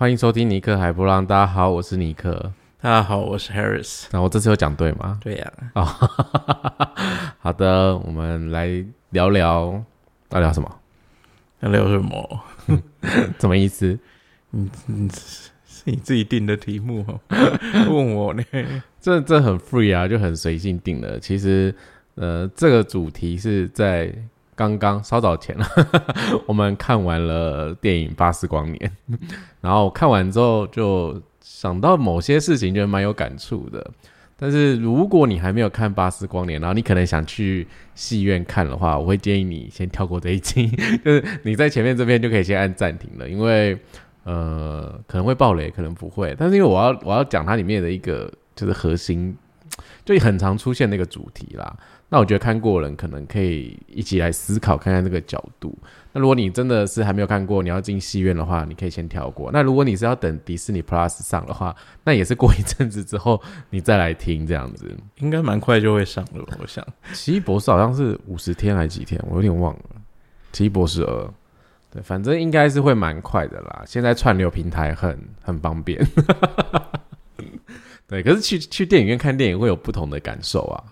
欢迎收听尼克海波浪。大家好，我是尼克。大家好，我是 Harris。那我这次有讲对吗？对呀、哦，好的，我们来聊聊，要聊什么？要聊什么？什么意思？你你是你自己定的题目哦，问我呢？这这很 free 啊，就很随性定的。其实，呃，这个主题是在刚刚稍早前了，我们看完了电影《巴斯光年》，然后看完之后就想到某些事情，觉得蛮有感触的。但是如果你还没有看《巴斯光年》，然后你可能想去戏院看的话，我会建议你先跳过这一集，就是你在前面这边就可以先按暂停了，因为呃可能会爆雷，可能不会。但是因为我要我要讲它里面的一个就是核心，就很常出现那个主题啦。那我觉得看过的人可能可以一起来思考看看这个角度。那如果你真的是还没有看过，你要进戏院的话，你可以先跳过。那如果你是要等迪士尼 Plus 上的话，那也是过一阵子之后你再来听这样子。应该蛮快就会上了，我想。奇异博士好像是五十天还是几天，我有点忘了。奇异博士二，对，反正应该是会蛮快的啦。现在串流平台很很方便，对。可是去去电影院看电影会有不同的感受啊，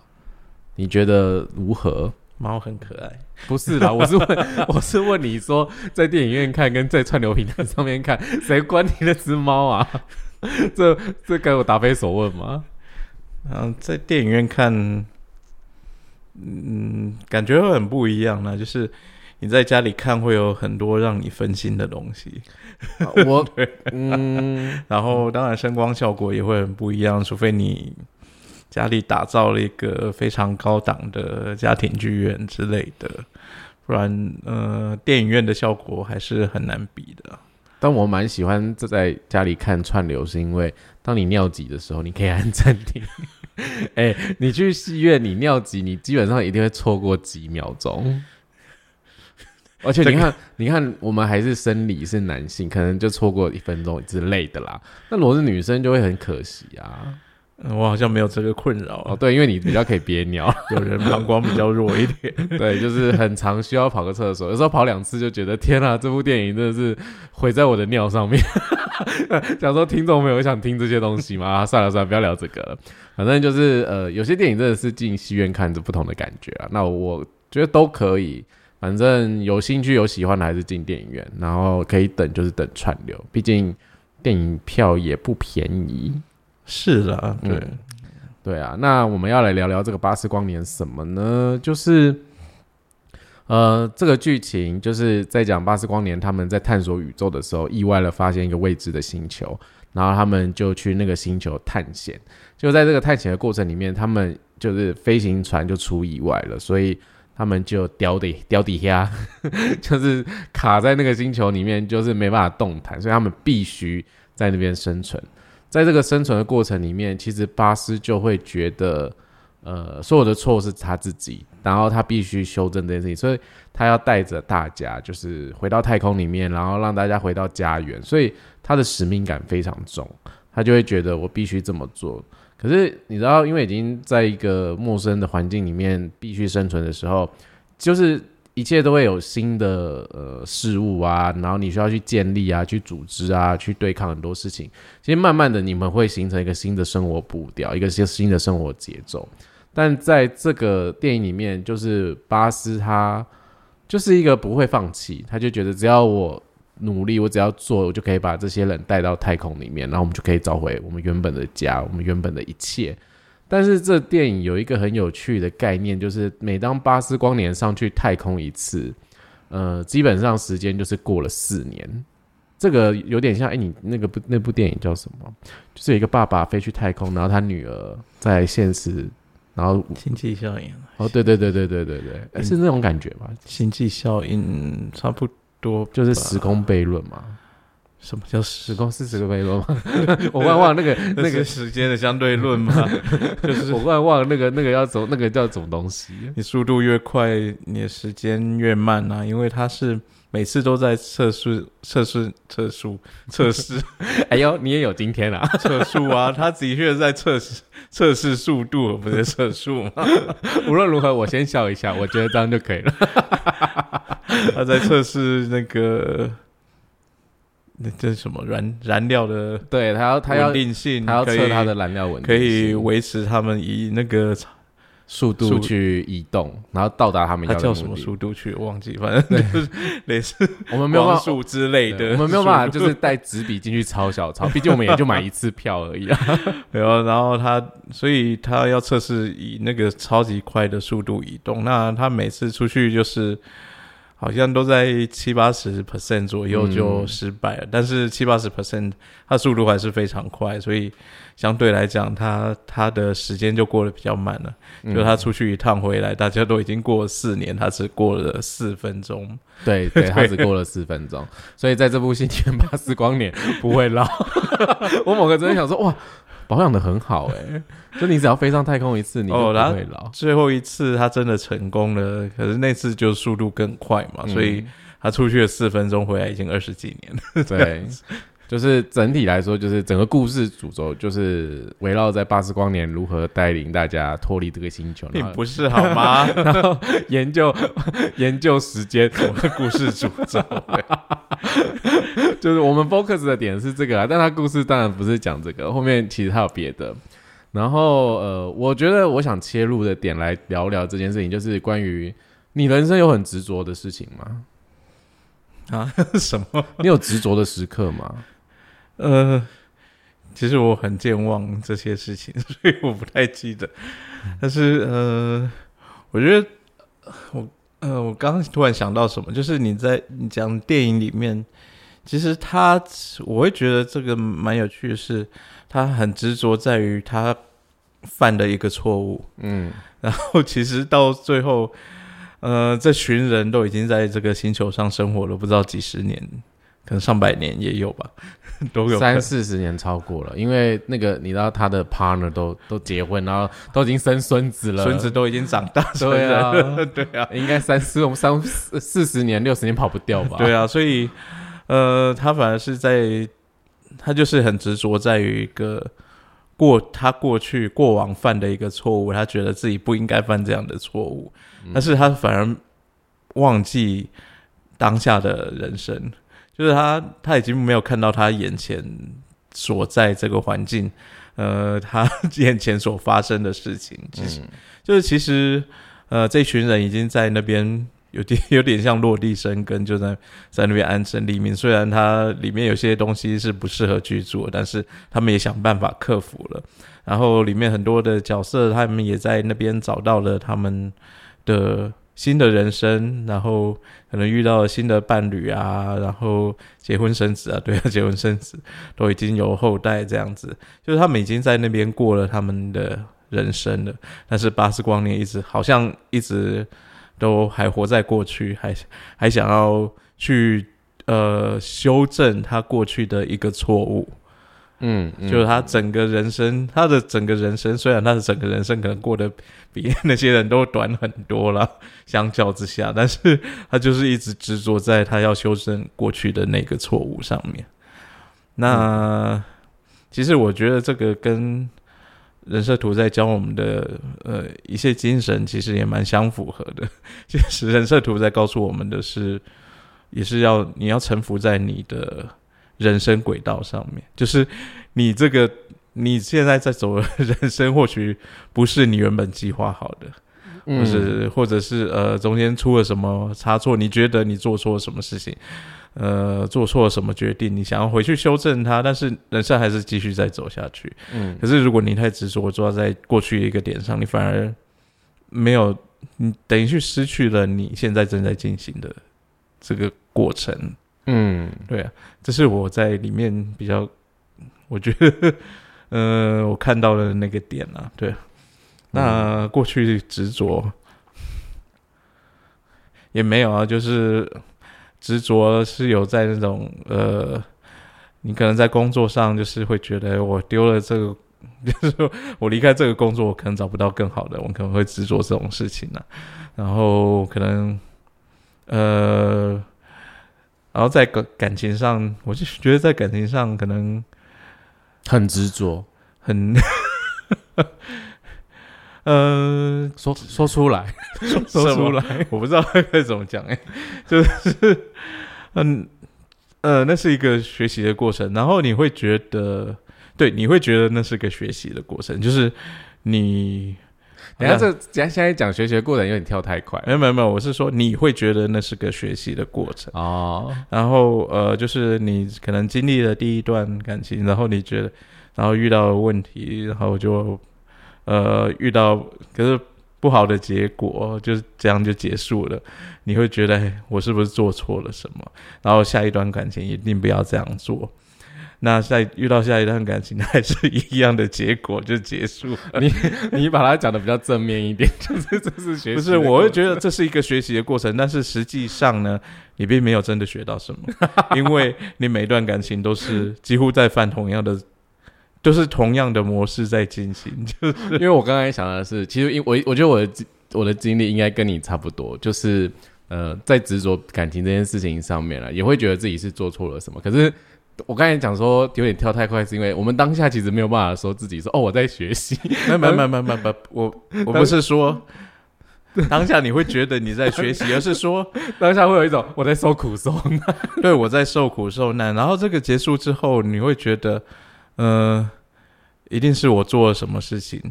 你觉得如何？猫很可爱，不是啦，我是问，我是问你说，在电影院看跟在串流平台上面看，谁管你那只猫啊？这这该我答非所问吗？嗯，在电影院看，嗯，感觉会很不一样呢。就是你在家里看，会有很多让你分心的东西。我 嗯，然后当然声光效果也会很不一样，除非你家里打造了一个非常高档的家庭剧院之类的，不然呃，电影院的效果还是很难比的。但我蛮喜欢在家里看串流，是因为当你尿急的时候，你可以按暂停。哎、你去戏院，你尿急，你基本上一定会错过几秒钟。而且你看，你看，我们还是生理是男性，可能就错过一分钟之类的啦。那如果是女生，就会很可惜啊。嗯我好像没有这个困扰哦，对，因为你比较可以憋尿，有人膀胱比较弱一点。对，就是很常需要跑个厕所，有时候跑两次就觉得天啊，这部电影真的是毁在我的尿上面。想说听众朋友想听这些东西吗？啊，算了算了，不要聊这个了。反正就是呃，有些电影真的是进戏院看着不同的感觉啊。那我觉得都可以，反正有兴趣有喜欢的还是进电影院，然后可以等就是等串流，毕竟电影票也不便宜。是啦，对，嗯对啊，那我们要来聊聊这个巴斯光年什么呢？就是，呃，这个剧情就是在讲巴斯光年他们在探索宇宙的时候，意外的发现一个未知的星球，然后他们就去那个星球探险。就在这个探险的过程里面，他们就是飞行船就出意外了，所以他们就掉底掉底下，就是卡在那个星球里面，就是没办法动弹，所以他们必须在那边生存。在这个生存的过程里面，其实巴斯就会觉得，呃，所有的错是他自己，然后他必须修正这件事情，所以他要带着大家，就是回到太空里面，然后让大家回到家园，所以他的使命感非常重，他就会觉得我必须这么做。可是你知道，因为已经在一个陌生的环境里面必须生存的时候，就是一切都会有新的呃事物啊，然后你需要去建立啊，去组织啊，去对抗很多事情。其实慢慢的，你们会形成一个新的生活步调，一个新新的生活节奏。但在这个电影里面，就是巴斯他就是一个不会放弃，他就觉得只要我努力，我只要做，我就可以把这些人带到太空里面，然后我们就可以找回我们原本的家，我们原本的一切。但是这电影有一个很有趣的概念，就是每当巴斯光年上去太空一次，呃，基本上时间就是过了四年。这个有点像，哎、你那个部那部电影叫什么？就是有一个爸爸飞去太空，然后他女儿在现实，然后星际效应，哦，对对对对对对对，诶是那种感觉吧？星际效应差不多就是时空悖论嘛。什么叫时空是时空悖论吗？我忽然忘那个那个，时间的相对论吗？就是我忽然忘那个那个要走那个叫什么东西？你速度越快，你的时间越慢啊，因为它是每次都在测试、测试、测速、测试、哎呦，你也有今天啊！测速啊，它的确是在测试测试速度，不是测速吗。无论如何，我先笑一下，我觉得这样就可以了。他在测试那个那这是什么燃燃料的对他要他要稳定性，他要测它的燃料稳定可以维持他们以那个速度去移动，然后到达他们它叫要的目的？什么速度去我忘记，反正就是 类似我们没有办法，之类的，我们没有办法，就是带纸笔进去抄小抄，毕竟我们也就买一次票而已啊。然后，然后他，所以他要测试以那个超级快的速度移动。那他每次出去就是好像都在七八十 percent 左右就嗯失败了，但是七八十 percent 它速度还是非常快，所以相对来讲，他他的时间就过得比较慢了。就他出去一趟回来，大家都已经过了四年，他只过了四分钟。对对，他只过了四分钟，所以在这部戏里面，巴斯光年不会老。我某个真的想说，哇，保养的很好哎、就你只要飞上太空一次，你就不会老。最后一次他真的成功了，可是那次就速度更快嘛，所以他出去了四分钟，回来已经二十几年了。对，就是整体来说，就是整个故事主轴就是围绕在巴斯光年如何带领大家脱离这个星球，并不是好吗？然后研究 研究时间，我的故事主轴，就是我们 focus 的点是这个啊，但他故事当然不是讲这个，后面其实还有别的。然后呃，我觉得我想切入的点来聊聊这件事情，就是关于你人生有很执着的事情吗？啊，什么？你有执着的时刻吗？呃，其实我很健忘这些事情，所以我不太记得。但是呃，我觉得我呃，我刚刚突然想到什么，就是你在你讲电影里面，其实他我会觉得这个蛮有趣的是，他很执着在于他犯的一个错误，嗯，然后其实到最后，呃，这群人都已经在这个星球上生活了，不知道几十年，可能上百年也有吧，都有。三。四十年超过了，因为那个你知道他的 partner 都都结婚，然后都已经生孙子了，孙子都已经长大成对人啊了，对啊，应该三四我们三四四十年六十年跑不掉吧？对啊，所以呃，他反而是在，他就是很执着在于一个过他过去过往犯的一个错误，他觉得自己不应该犯这样的错误，但是他反而忘记当下的人生，就是他他已经没有看到他眼前所在这个环境，呃，他 眼前所发生的事情，其实、就是其实呃，这群人已经在那边有点 有点像落地生根，就在在那边安身立命。虽然它里面有些东西是不适合居住，但是他们也想办法克服了。然后里面很多的角色，他们也在那边找到了他们的新的人生，然后可能遇到了新的伴侣啊，然后结婚生子啊，对啊，结婚生子都已经有后代这样子，就是他们已经在那边过了他们的人生了。但是巴斯光年一直好像一直都还活在过去，还还想要去呃修正他过去的一个错误。嗯，就是他整个人生，他的整个人生，虽然他的整个人生可能过得比那些人都短很多了，相较之下，但是他就是一直执着在他要修正过去的那个错误上面。那、其实我觉得这个跟人设图在教我们的呃一些精神，其实也蛮相符合的。其实人设图在告诉我们的是，也是要你要臣服在你的人生轨道上面，就是你这个你现在在走的人生，或许不是你原本计划好的，嗯或是或者是呃中间出了什么差错，你觉得你做错了什么事情，呃做错了什么决定，你想要回去修正它，但是人生还是继续再走下去。嗯可是如果你太执着抓在过去的一个点上，你反而没有，你等于去失去了你现在正在进行的这个过程。嗯对啊，这是我在里面比较，我觉得，呃，我看到了那个点啊，对。那过去执着也没有啊，就是执着是有在那种呃，你可能在工作上就是会觉得我丢了这个，就是说我离开这个工作，我可能找不到更好的，我可能会执着这种事情呢、然后可能呃，然后在感感情上，我就觉得在感情上可能很执着，很，呃，说说出来，说出来，我不知道该怎么讲。哎、就是嗯，呃，那是一个学习的过程，然后你会觉得，对，你会觉得那是个学习的过程，就是你，等下这现现在讲学习的过程有点跳太快没有没有没有，我是说你会觉得那是个学习的过程，哦，然后呃，就是你可能经历了第一段感情，然后你觉得，然后遇到了问题，然后就呃遇到可是不好的结果，就是这样就结束了。你会觉得我是不是做错了什么？然后下一段感情一定不要这样做。那下遇到下一段感情还是一样的结果就结束 你。你把它讲的比较正面一点，就是这是学习不是，我会觉得这是一个学习的过程，但是实际上呢，你并没有真的学到什么，因为你每一段感情都是几乎在犯同样的，就是同样的模式在进行，就是因为我刚才想的是，其实因我我觉得我的经我的经历应该跟你差不多，就是呃，在执着感情这件事情上面了，也会觉得自己是做错了什么。可是我刚才讲说有点跳太快，是因为我们当下其实没有办法说自己说哦我在学习，没没没没没没，我我不是说当下你会觉得你在学习，而是说 当下会有一种我在受苦受难。对我在受苦受难，然后这个结束之后，你会觉得，呃，一定是我做了什么事情。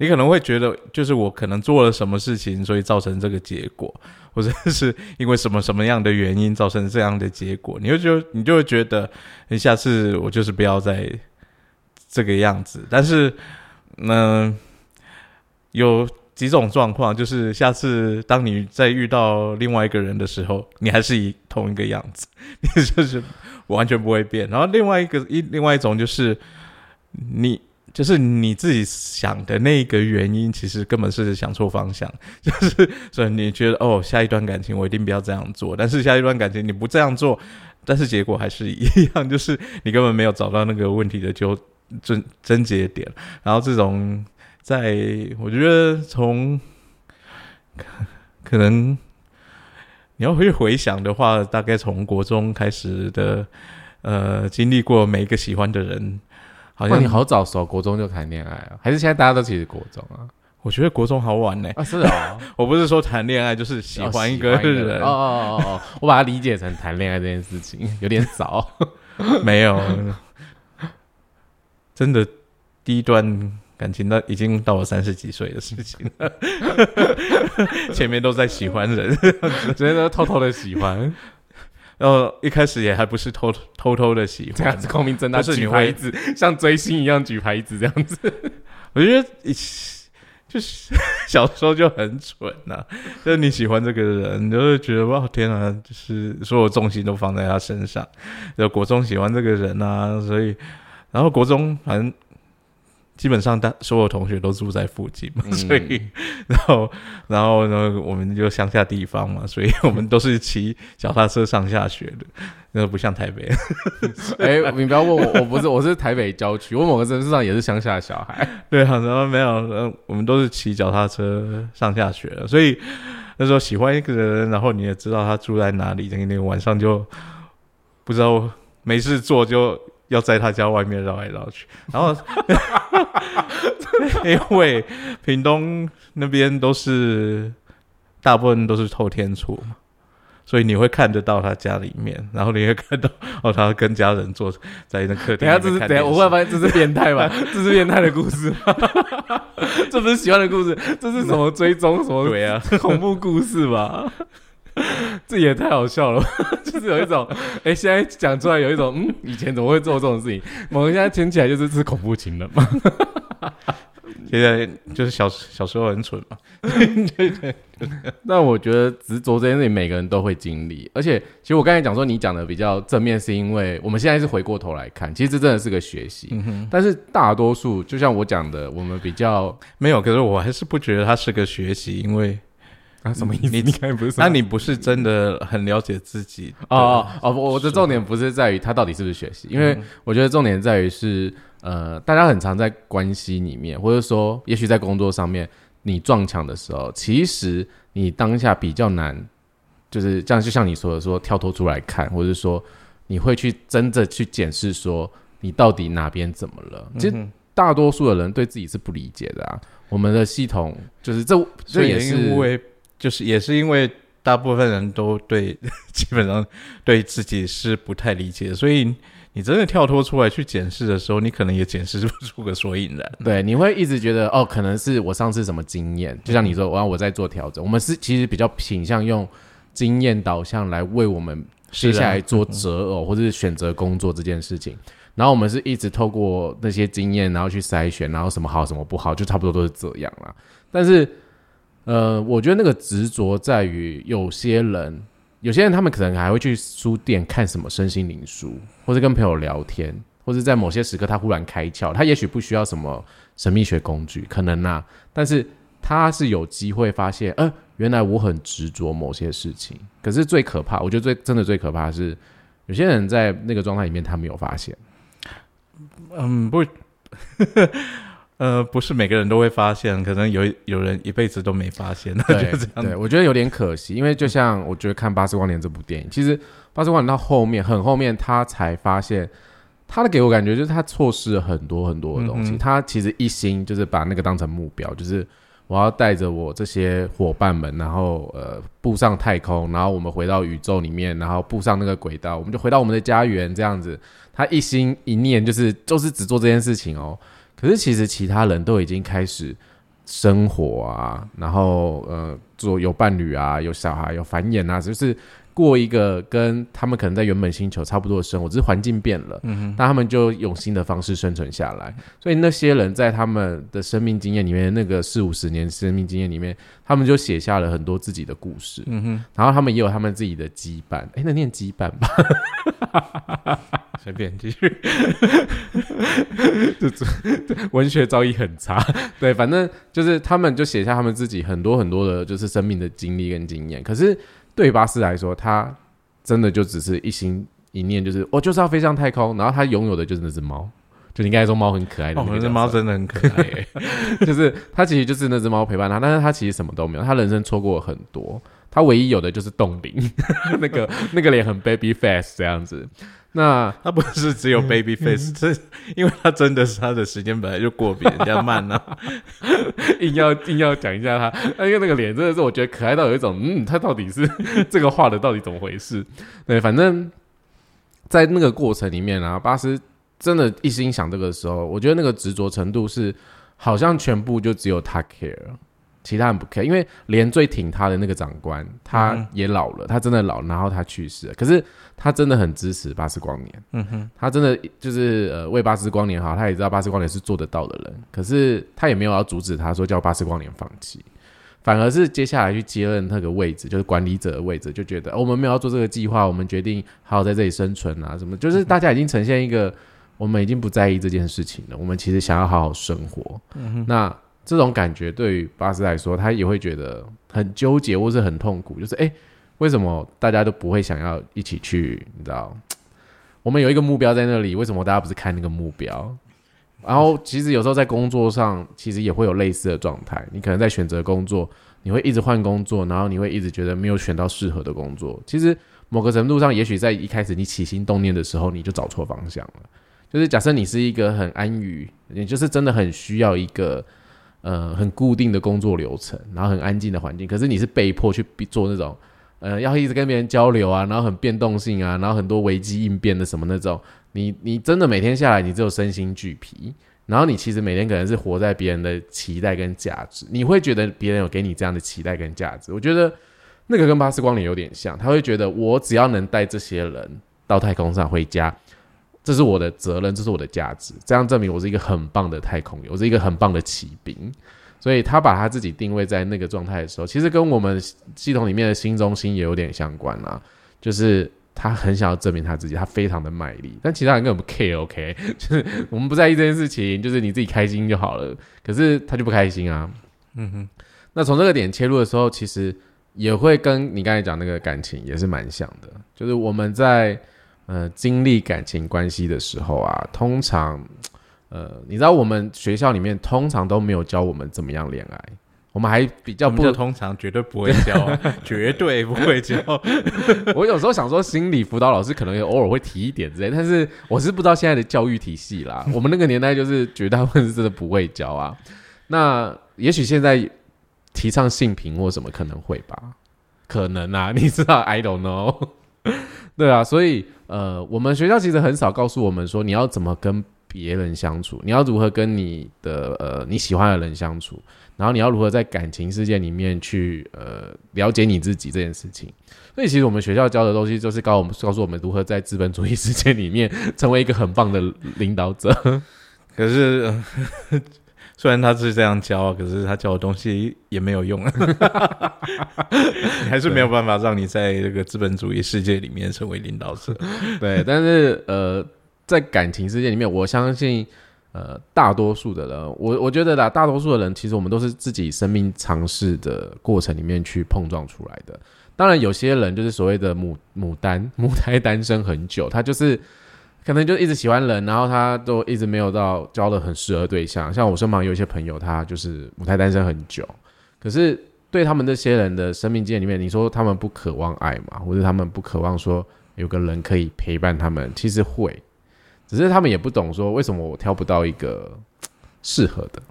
你可能会觉得，就是我可能做了什么事情，所以造成这个结果，或者是因为什么什么样的原因造成这样的结果。你就就你就会觉得，你下次我就是不要再这个样子。但是，嗯、有几种状况，就是下次当你再遇到另外一个人的时候，你还是以同一个样子，你就是完全不会变。然后另外一个一另外一种就是你。就是你自己想的那个原因，其实根本是想错方向。就是所以你觉得哦，下一段感情我一定不要这样做，但是下一段感情你不这样做，但是结果还是一样，就是你根本没有找到那个问题的纠症症结点。然后这种，在我觉得从可能你要去回想的话，大概从国中开始的，呃，经历过每一个喜欢的人。好像你好早熟，国中就谈恋爱啊？还是现在大家都其实国中啊？我觉得国中好晚呢、啊，是哦，我不是说谈恋爱，就是喜欢一个人，哦哦哦哦，我把它理解成谈恋爱这件事情 有点早。没有，真的第一段感情到已经到了三十几岁的事情了，前面都在喜欢人，直接都偷偷的喜欢，然后一开始也还不是偷偷偷的喜欢这样，子光明正大举牌子，像追星一样举牌子这样子。我觉得以 就是小时候就很蠢呐、就是你喜欢这个人，你就会觉得哇天啊，就是所有重心都放在他身上。就国中喜欢这个人啊，所以然后国中反正基本上大所有同学都住在附近嘛，嗯所以 然后然后呢，我们就乡下地方嘛，所以我们都是骑脚踏车上下学的，那不像台北。哎、你不要问我，我不是，我是台北郊区，我某个城市上也是乡下小孩。对啊，然后没有，呃，我们都是骑脚踏车上下学的，所以那时候喜欢一个人，然后你也知道他住在哪里，那个晚上就不知道没事做，就要在他家外面绕来绕去，然后 因为屏东那边都是大部分都是透天厝嘛。所以你会看得到他家里面，然后你会看到哦，他跟家人坐在那客厅等下，这是等一下，我会发现这是变态吧？这是变态的故事吗？这不是喜欢的故事，这是什么追踪什么对啊，恐怖故事吧？这也太好笑了，就是有一种，哎、现在讲出来有一种，嗯，以前怎么会做这种事情？我们现在听起来就是是恐怖情人嘛？现在就是小小时候很蠢嘛，对对但我觉得执着这件事情，每个人都会经历。而且，其实我刚才讲说，你讲的比较正面，是因为我们现在是回过头来看，其实这真的是个学习。嗯，但是大多数，就像我讲的，我们比较没有，可是我还是不觉得它是个学习，因为啊，什么意思？你你不是那你不是真的很了解自己的哦哦哦，我的重点不是在于他到底是不是学习，因为我觉得重点在于是呃，大家很常在关系里面，或者说也许在工作上面，你撞墙的时候，其实你当下比较难，就是这样，就像你说的说跳脱出来看，或者说你会去真的去检视说你到底哪边怎么了。其实大多数的人对自己是不理解的啊，我们的系统就是这这也是因为就是也是因为大部分人都对 基本上对自己是不太理解，所以你真的跳脱出来去检视的时候，你可能也检视不出个所以然。对，你会一直觉得哦，可能是我上次什么经验，就像你说，然后我在做调整。我们是其实比较倾向用经验导向来为我们接下来做择偶或者是选择工作这件事情。然后我们是一直透过那些经验，然后去筛选，然后什么好什么不好，就差不多都是这样啦。但是，呃，我觉得那个执着在于有些人，有些人他们可能还会去书店看什么身心灵书，或者跟朋友聊天，或者在某些时刻他忽然开窍，他也许不需要什么神秘学工具，可能呐，但是他是有机会发现，呃，原来我很执着某些事情。可是最可怕，我觉得最真的最可怕的是，有些人在那个状态里面，他没有发现。嗯，不，呃，不是每个人都会发现，可能有有人一辈子都没发现，对，对我觉得有点可惜，因为就像我觉得看《八十光年》这部电影，其实《八十光年》到后面很后面，他才发现，他的给我感觉就是他错失了很多很多的东西，他其实一心就是把那个当成目标，就是。我要带着我这些伙伴们，然后呃，步上太空，然后我们回到宇宙里面，然后步上那个轨道，我们就回到我们的家园，这样子。他一心一念就是就是只做这件事情哦。可是其实其他人都已经开始生活啊，然后呃，做有伴侣啊，有小孩，有繁衍啊，就是。过一个跟他们可能在原本星球差不多的生活，只是环境变了，嗯那他们就用新的方式生存下来。所以那些人在他们的生命经验里面，那个四五十年生命经验里面，他们就写下了很多自己的故事，嗯哼。然后他们也有他们自己的羁绊，哎，那念羁绊吧，随便继续，就文学造诣很差，对，反正就是他们就写下他们自己很多很多的，就是生命的经历跟经验，可是。对巴斯来说，他真的就只是一心一念，就是我就是要飞上太空。然后他拥有的就是那只猫，就你刚才说猫很可爱的那只猫，真的很可爱。就是他其实就是那只猫陪伴他，但是他其实什么都没有，他人生错过很多，他唯一有的就是冻龄，那个那个脸很 baby face 这样子。那他不是只有 baby face，这因为他真的是他的时间本来就过比人家慢呢，硬要硬要讲一下他，因为那个脸真的是我觉得可爱到有一种，嗯，他到底是 这个画的到底怎么回事？对，反正在那个过程里面啊，巴斯真的一心想这个时候，我觉得那个执着程度是好像全部就只有他 care。其他人不 care，因为连最挺他的那个长官，他也老了，他真的老，然后他去世了。可是他真的很支持巴斯光年，嗯哼，他真的就是呃为巴斯光年好，他也知道巴斯光年是做得到的人，可是他也没有要阻止他说叫巴斯光年放弃，反而是接下来去接任那个位置，就是管理者的位置，就觉得我们没有要做这个计划，我们决定好好在这里生存啊，什么，就是大家已经呈现一个我们已经不在意这件事情了，我们其实想要好好生活，嗯哼，那。这种感觉对于巴斯来说，他也会觉得很纠结，或是很痛苦。就是哎，为什么大家都不会想要一起去？你知道，我们有一个目标在那里，为什么大家不是看那个目标？然后其实有时候在工作上，其实也会有类似的状态。你可能在选择工作，你会一直换工作，然后你会一直觉得没有选到适合的工作。其实某个程度上，也许在一开始你起心动念的时候，你就找错方向了。就是假设你是一个很安于，你就是真的很需要一个。呃，很固定的工作流程，然后很安静的环境，可是你是被迫去做那种，呃，要一直跟别人交流啊，然后很变动性啊，然后很多危机应变的什么那种，你你真的每天下来，你只有身心俱疲，然后你其实每天可能是活在别人的期待跟价值，你会觉得别人有给你这样的期待跟价值，我觉得那个跟巴斯光年有点像，他会觉得我只要能带这些人到太空上回家。这是我的责任，这是我的价值，这样证明我是一个很棒的太空人，我是一个很棒的骑兵。所以他把他自己定位在那个状态的时候，其实跟我们系统里面的新中心也有点相关啊。就是他很想要证明他自己，他非常的卖力，但其他人根本不 care，OK？就是 我们不在意这件事情，就是你自己开心就好了。可是他就不开心啊。嗯哼。那从这个点切入的时候，其实也会跟你刚才讲那个感情也是蛮像的，就是我们在。呃，经历感情关系的时候啊，通常，呃，你知道我们学校里面通常都没有教我们怎么样恋爱，我们还比较不通常绝对不会教，绝对不会教。我有时候想说，心理辅导老师可能也偶尔会提一点之类，但是我是不知道现在的教育体系啦。我们那个年代就是绝大部分是真的不会教啊。那也许现在提倡性平或什么可能会吧。可能啊，你知道？I don't know。对啊，所以呃，我们学校其实很少告诉我们说你要怎么跟别人相处，你要如何跟你的呃你喜欢的人相处，然后你要如何在感情世界里面去呃了解你自己这件事情。所以其实我们学校教的东西就是告我们告诉我们如何在资本主义世界里面成为一个很棒的领导者。可是。虽然他是这样教，可是他教的东西也没有用，还是没有办法让你在这个资本主义世界里面成为领导者。对，但是呃，在感情世界里面，我相信呃，大多数的人，我我觉得啦，大多数的人其实我们都是自己生命尝试的过程里面去碰撞出来的。当然，有些人就是所谓的母母单母胎单身很久，他就是。可能就一直喜欢人，然后他都一直没有到交的很适合对象。像我身旁有一些朋友，他就是母胎单身很久，可是对他们这些人的生命经验里面，你说他们不渴望爱嘛，或者他们不渴望说有个人可以陪伴他们？其实会，只是他们也不懂说为什么我挑不到一个适合的。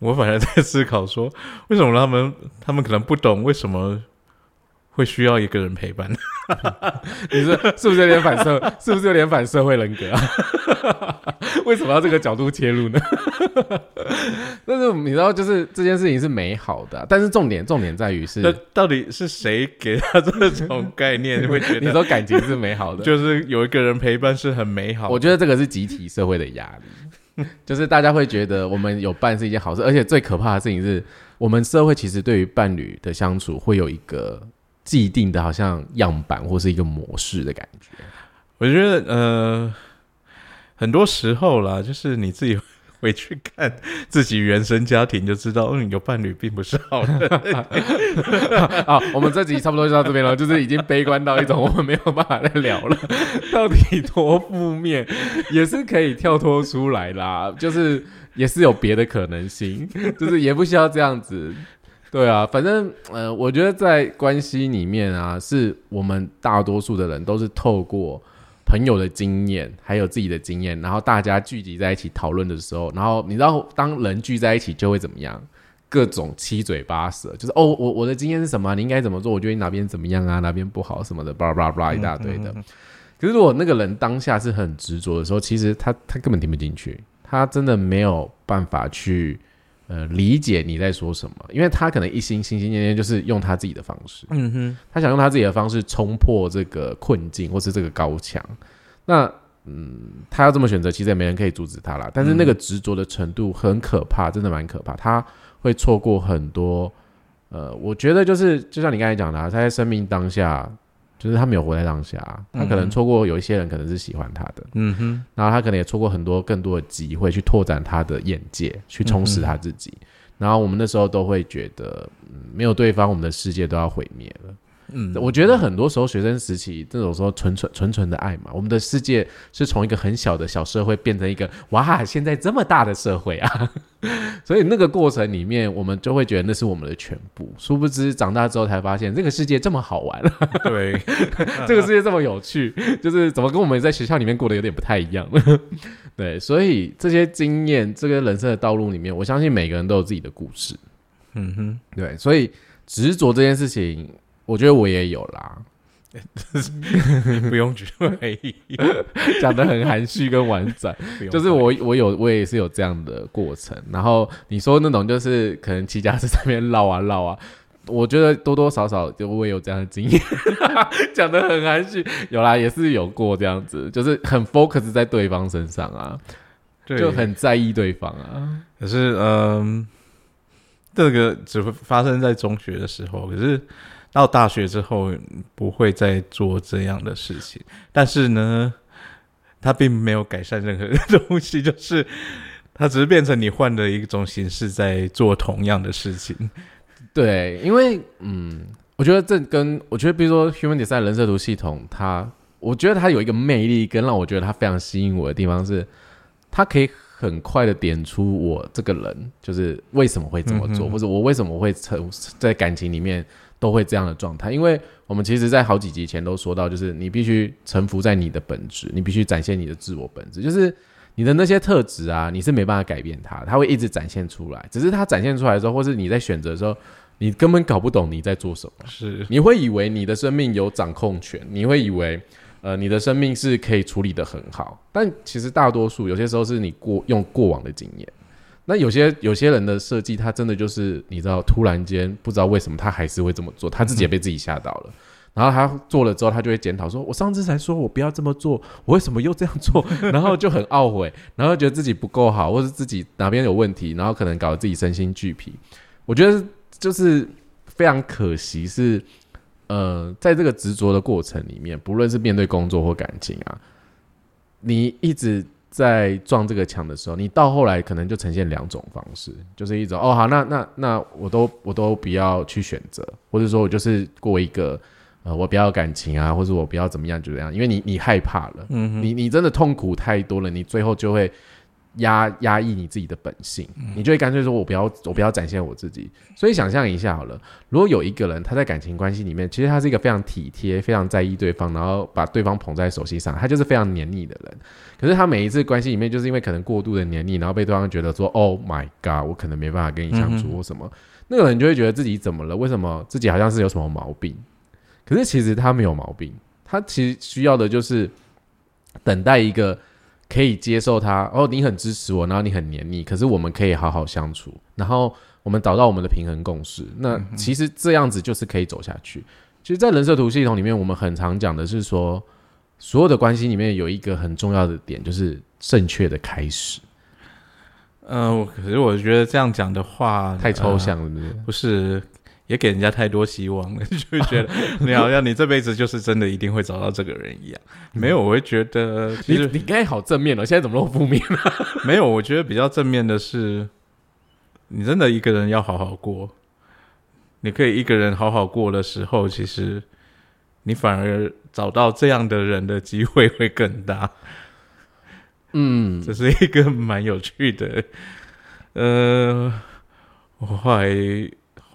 我反而在思考说，为什么他们他们可能不懂为什么。会需要一个人陪伴，你是是不是有点反社？是不是有点反社会人格啊？为什么要这个角度切入呢？但是你知道，就是这件事情是美好的，但是重点重点在于是，到底是谁给他这种概念？会觉得你说感情是美好的，就是有一个人陪伴是很美好。我觉得这个是集体社会的压力，就是大家会觉得我们有伴是一件好事，而且最可怕的事情是我们社会其实对于伴侣的相处会有一个。既定的好像样板或是一个模式的感觉，我觉得呃，很多时候啦，就是你自己回去看自己原生家庭，就知道嗯，有伴侣并不是好的。好，我们这集差不多就到这边了，就是已经悲观到一种我们没有办法再聊了。到底多负面也是可以跳脱出来啦，就是也是有别的可能性，就是也不需要这样子。对啊，反正呃，我觉得在关系里面啊，是我们大多数的人都是透过朋友的经验，还有自己的经验，然后大家聚集在一起讨论的时候，然后你知道，当人聚在一起就会怎么样？各种七嘴八舌，就是哦，我我的经验是什么？你应该怎么做？我觉得你哪边怎么样啊？哪边不好什么的，巴拉巴拉巴拉一大堆的。可是如果那个人当下是很执着的时候，其实他他根本听不进去，他真的没有办法去。呃，理解你在说什么，因为他可能一心心心念念就是用他自己的方式，嗯哼，他想用他自己的方式冲破这个困境或是这个高墙。那，嗯，他要这么选择，其实也没人可以阻止他啦。但是那个执着的程度很可怕，真的蛮可怕。他会错过很多，呃，我觉得就是就像你刚才讲的，他在生命当下。就是他没有活在当下，他可能错过有一些人可能是喜欢他的，嗯哼，然后他可能也错过很多更多的机会去拓展他的眼界，去充实他自己。然后我们那时候都会觉得，没有对方，我们的世界都要毁灭了。嗯，我觉得很多时候学生时期这种时候纯纯纯纯的爱嘛，我们的世界是从一个很小的小社会变成一个哇，现在这么大的社会啊，所以那个过程里面，我们就会觉得那是我们的全部。殊不知长大之后才发现，这个世界这么好玩，对，这个世界这么有趣，就是怎么跟我们在学校里面过得有点不太一样。对，所以这些经验，这个人生的道路里面，我相信每个人都有自己的故事。嗯哼，对，所以执着这件事情。我觉得我也有啦，不用举例，讲的很含蓄跟婉转，就是我我有我也是有这样的过程。然后你说那种就是可能骑家车在那边绕啊绕啊，我觉得多多少少就我也有这样的经验，讲的很含蓄，有啦也是有过这样子，就是很 focus 在对方身上啊，就很在意对方啊。可是嗯，这个只会发生在中学的时候，可是。到大学之后不会再做这样的事情，但是呢，它并没有改善任何东西，就是它只是变成你换的一种形式在做同样的事情。对，因为嗯，我觉得这跟我觉得，比如说 Human Design 人设图系统，它我觉得它有一个魅力，跟让我觉得它非常吸引我的地方是，它可以很快的点出我这个人就是为什么会这么做，或者我为什么会成在感情里面。都会这样的状态，因为我们其实，在好几集前都说到，就是你必须臣服在你的本质，你必须展现你的自我本质，就是你的那些特质啊，你是没办法改变它，它会一直展现出来。只是它展现出来的时候，或是你在选择的时候，你根本搞不懂你在做什么。是你会以为你的生命有掌控权，你会以为呃你的生命是可以处理的很好，但其实大多数有些时候是你过用过往的经验。那有些有些人的设计，他真的就是你知道，突然间不知道为什么他还是会这么做，他自己也被自己吓到了。然后他做了之后，他就会检讨说：“我上次才说我不要这么做，我为什么又这样做？” 然后就很懊悔，然后觉得自己不够好，或是自己哪边有问题，然后可能搞得自己身心俱疲。我觉得就是非常可惜，是呃，在这个执着的过程里面，不论是面对工作或感情啊，你一直在撞这个墙的时候，你到后来可能就呈现两种方式，就是一种哦好，那那那我都我都不要去选择，或者说我就是过一个。呃，我不要感情啊，或者我不要怎么样就这样，因为你你害怕了，嗯，你你真的痛苦太多了，你最后就会压压抑你自己的本性，你就会干脆说我不要我不要展现我自己。所以想象一下好了，如果有一个人他在感情关系里面，其实他是一个非常体贴、非常在意对方，然后把对方捧在手心上，他就是非常黏腻的人。可是他每一次关系里面，就是因为可能过度的黏腻，然后被对方觉得说 “Oh my God”，我可能没办法跟你相处或什么，那个人就会觉得自己怎么了？为什么自己好像是有什么毛病？可是其实他没有毛病，他其实需要的就是等待一个可以接受他哦，你很支持我，然后你很黏腻，可是我们可以好好相处，然后我们找到我们的平衡共识。那其实这样子就是可以走下去。其实，在人设图系统里面，我们很常讲的是说，所有的关系里面有一个很重要的点，就是正确的开始。嗯，可是我觉得这样讲的话太抽象了，不是？也给人家太多希望了，就觉得你好像你这辈子就是真的一定会找到这个人一样。没有，我会觉得你你刚才好正面了，现在怎么那么负面了？没有，我觉得比较正面的是，你真的一个人要好好过。你可以一个人好好过的时候，其实你反而找到这样的人的机会会更大。嗯，这是一个蛮有趣的。呃，我后来。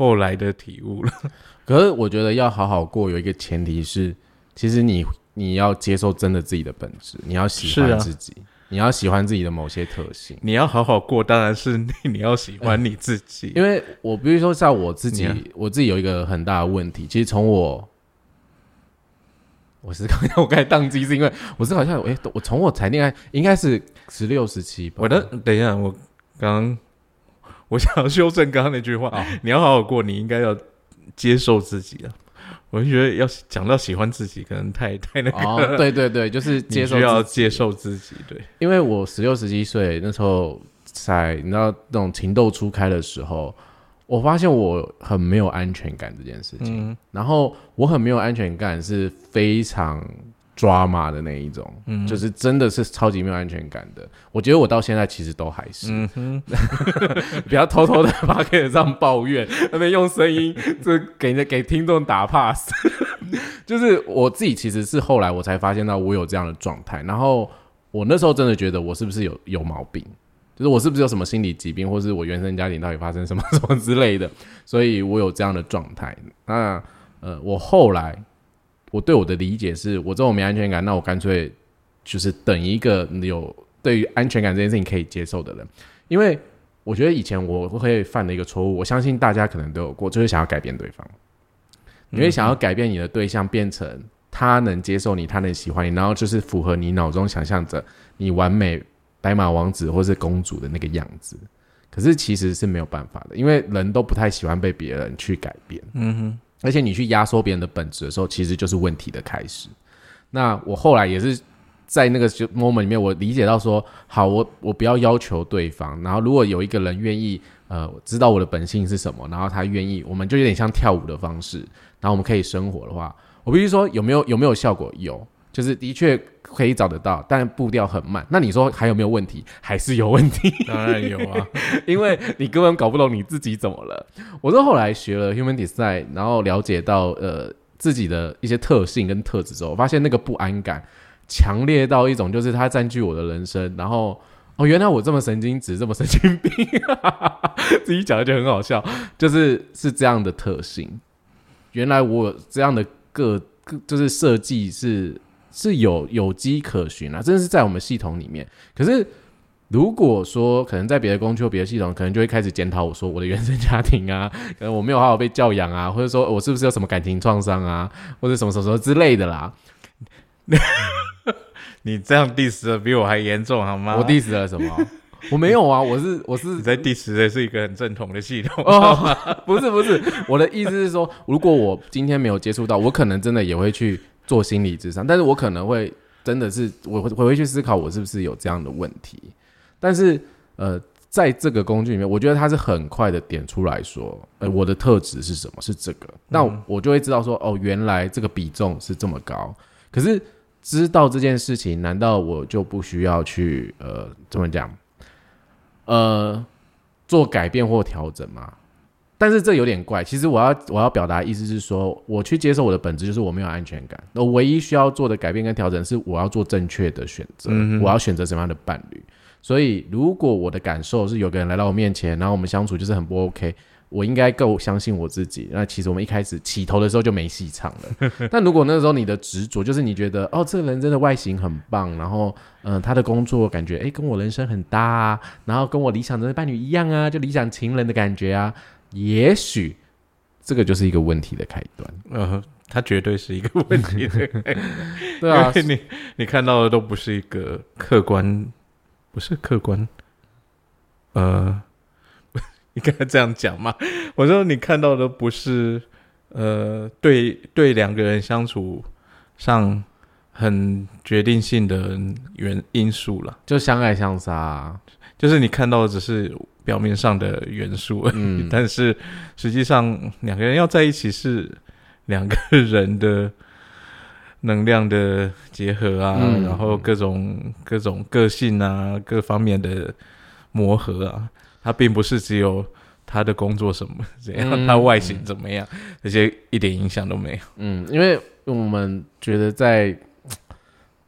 后来的体悟了，可是我觉得要好好过，有一个前提是，其实你你要接受真的自己的本质，你要喜欢自己，你要喜欢自己的某些特性，你要好好过，当然是你 要喜欢你自己。因为我比如说像我自己，我自己有一个很大的问题，其实从我，我是刚才我刚才宕机，是因为我是好像哎，我从我才恋爱应该是十六十七吧，我的等一下，我刚。我想要修正刚刚那句话，你要好好过，你应该要接受自己啊！我就觉得要讲到喜欢自己，可能太太那个。对对对，就是接受要接受自己。对，因为我十六十七岁那时候，在你知道那种情窦初开的时候，我发现我很没有安全感这件事情。然后我很没有安全感，是非常。抓马的那一种，就是真的是超级没有安全感的。我觉得我到现在其实都还是，不要偷偷的把给上抱怨，那边用声音这给给听众打 pass。就是我自己其实是后来我才发现到我有这样的状态，然后我那时候真的觉得我是不是有有毛病，就是我是不是有什么心理疾病，或是我原生家庭到底发生什么什么之类的，所以我有这样的状态。那呃，我后来。我对我的理解是，我这种没安全感，那我干脆就是等一个有对于安全感这件事情可以接受的人，因为我觉得以前我会犯的一个错误，我相信大家可能都有过，就是想要改变对方，你会想要改变你的对象，变成他能接受你，他能喜欢你，然后就是符合你脑中想象着你完美白马王子或是公主的那个样子，可是其实是没有办法的，因为人都不太喜欢被别人去改变。嗯哼。而且你去压缩别人的本质的时候，其实就是问题的开始。那我后来也是在那个 moment 里面，我理解到说，好，我我不要要求对方。然后如果有一个人愿意，呃，知道我的本性是什么，然后他愿意，我们就有点像跳舞的方式，然后我们可以生活的话，我必须说有没有有没有效果？有。就是的确可以找得到，但步调很慢。那你说还有没有问题？还是有问题？当然有啊，因为你根本搞不懂你自己怎么了。我是后来学了 Human Design，然后了解到呃自己的一些特性跟特质之后，发现那个不安感强烈到一种，就是它占据我的人生。然后哦，原来我这么神经质，这么神经病，自己讲的就很好笑，就是是这样的特性。原来我这样的个就是设计是。是有有机可循啊，真的是在我们系统里面。可是如果说可能在别的工具或别的系统，可能就会开始检讨我说我的原生家庭啊，可能我没有好好被教养啊，或者说我是不是有什么感情创伤啊，或者什么什么什么之类的啦。你这样 diss 的比我还严重好吗？我 diss 了什么？我没有啊，我是我是 你在 diss 的是一个很正统的系统。哦，不是不是，我的意思是说，如果我今天没有接触到，我可能真的也会去做心理智商，但是我可能会真的是我会我会去思考我是不是有这样的问题。但是呃，在这个工具里面，我觉得它是很快的点出来说，呃，我的特质是什么？是这个，那我就会知道说，哦，原来这个比重是这么高。可是知道这件事情，难道我就不需要去呃怎么讲？呃，做改变或调整嘛，但是这有点怪。其实我要我要表达意思是说，我去接受我的本质就是我没有安全感。我唯一需要做的改变跟调整是我要做正确的选择，我要选择什么样的伴侣。所以，如果我的感受是有个人来到我面前，然后我们相处就是很不 OK。我应该够相信我自己。那其实我们一开始起头的时候就没戏唱了。但如果那个时候你的执着就是你觉得哦，这个人真的外形很棒，然后嗯，他的工作感觉哎跟我人生很搭啊，然后跟我理想中的伴侣一样啊，就理想情人的感觉啊，也许这个就是一个问题的开端。呃，它绝对是一个问题。对啊，你你看到的都不是一个客观，不是客观，呃。应该这样讲嘛？我说你看到的不是呃，对对，两个人相处上很决定性的原因素了，就相爱相杀，就是你看到的只是表面上的元素，嗯，但是实际上两个人要在一起是两个人的能量的结合啊，然后各种各种个性啊，各方面的磨合啊。它并不是只有他的工作什么怎样，他外形怎么样，这些一点影响都没有。嗯，因为我们觉得在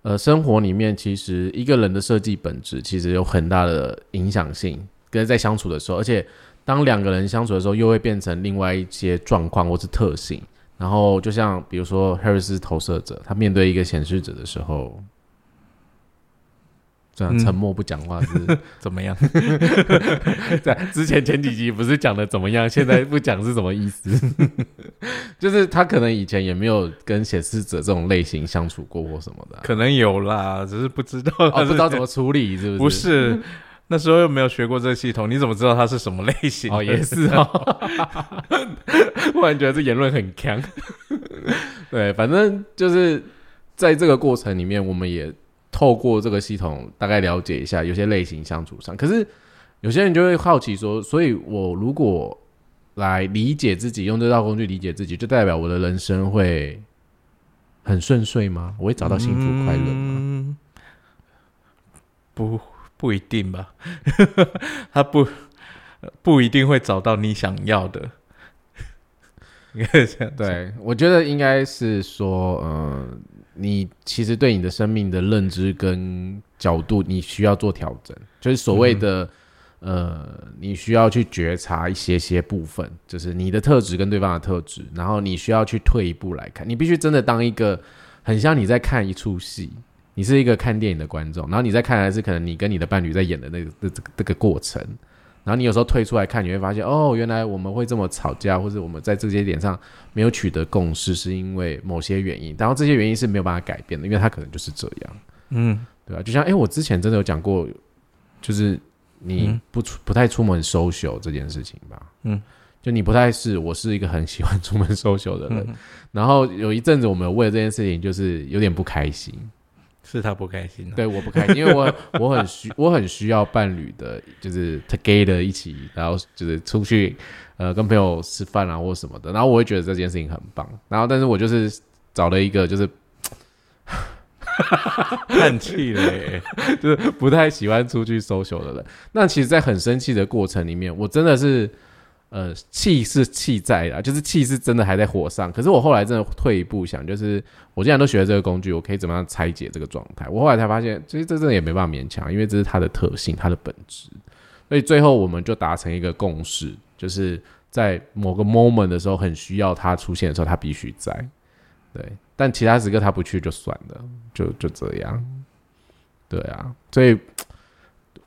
呃生活里面，其实一个人的设计本质其实有很大的影响性，跟在相处的时候，而且当两个人相处的时候，又会变成另外一些状况或是特性。然后就像比如说 Harris 投射者，他面对一个显示者的时候。这样沉默不讲话是怎么样？在之前前几集不是讲的怎么样？现在不讲是什么意思？就是他可能以前也没有跟显示者这种类型相处过或什么的，可能有啦，只是不知道，哦不知道怎么处理，是不是？不是，那时候又没有学过这个系统，你怎么知道它是什么类型？哦，也是哦。忽然觉得这言论很强。对，反正就是在这个过程里面，我们也。透过这个系统大概了解一下有些类型相处上，可是有些人就会好奇说，所以我如果来理解自己，用这套工具理解自己，就代表我的人生会很顺遂吗？我会找到幸福快乐吗？不，不一定吧。他不不一定会找到你想要的。对我觉得应该是说，嗯。你其实对你的生命的认知跟角度，你需要做调整，就是所谓的，呃，你需要去觉察一些些部分，就是你的特质跟对方的特质，然后你需要去退一步来看，你必须真的当一个很像你在看一出戏，你是一个看电影的观众，然后你在看的是可能你跟你的伴侣在演的那个这这个这个过程。然后你有时候退出来看，你会发现哦，原来我们会这么吵架，或者我们在这些点上没有取得共识，是因为某些原因。然后这些原因是没有办法改变的，因为他可能就是这样。嗯，对吧？就像哎，我之前真的有讲过，就是你不出不太出门 social 这件事情吧？嗯，就你不太是，我是一个很喜欢出门 social 的人。然后有一阵子我们为了这件事情就是有点不开心。是他不开心，对，我不开心，因为我 我很需我很需要伴侣的，就是 together 一起，然后就是出去，呃，跟朋友吃饭啊或什么的，然后我会觉得这件事情很棒，然后但是我就是找了一个就是 叹气嘞，就是不太喜欢出去 social 的人，那其实，在很生气的过程里面，我真的是。呃，气是气在的，就是气是真的还在火上。可是我后来真的退一步想，就是我既然都学了这个工具，我可以怎么样拆解这个状态？我后来才发现，其实这真的也没办法勉强，因为这是它的特性，它的本质。所以最后我们就达成一个共识，就是在某个 moment 的时候，很需要它出现的时候，它必须在。对，但其他时刻他不去就算了，就就这样。对啊，所以。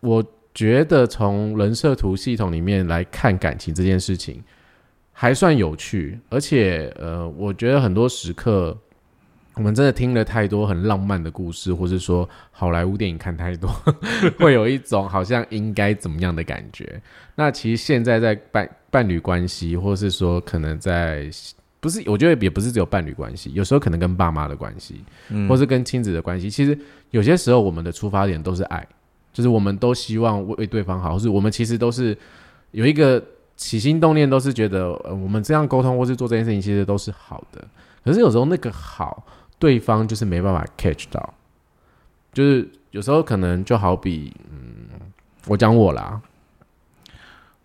我觉得从人设图系统里面来看感情这件事情还算有趣，而且呃，我觉得很多时刻我们真的听了太多很浪漫的故事，或是说好莱坞电影看太多，会有一种好像应该怎么样的感觉。那其实现在在伴伴侣关系，或是说可能在不是，我觉得也不是只有伴侣关系，有时候可能跟爸妈的关系，或是跟亲子的关系，其实有些时候我们的出发点都是爱，就是我们都希望为为对方好，或是我们其实都是有一个起心动念，都是觉得呃我们这样沟通或是做这件事情，其实都是好的。可是有时候那个好，对方就是没办法 catch 到，就是有时候可能就好比，嗯，我讲我啦，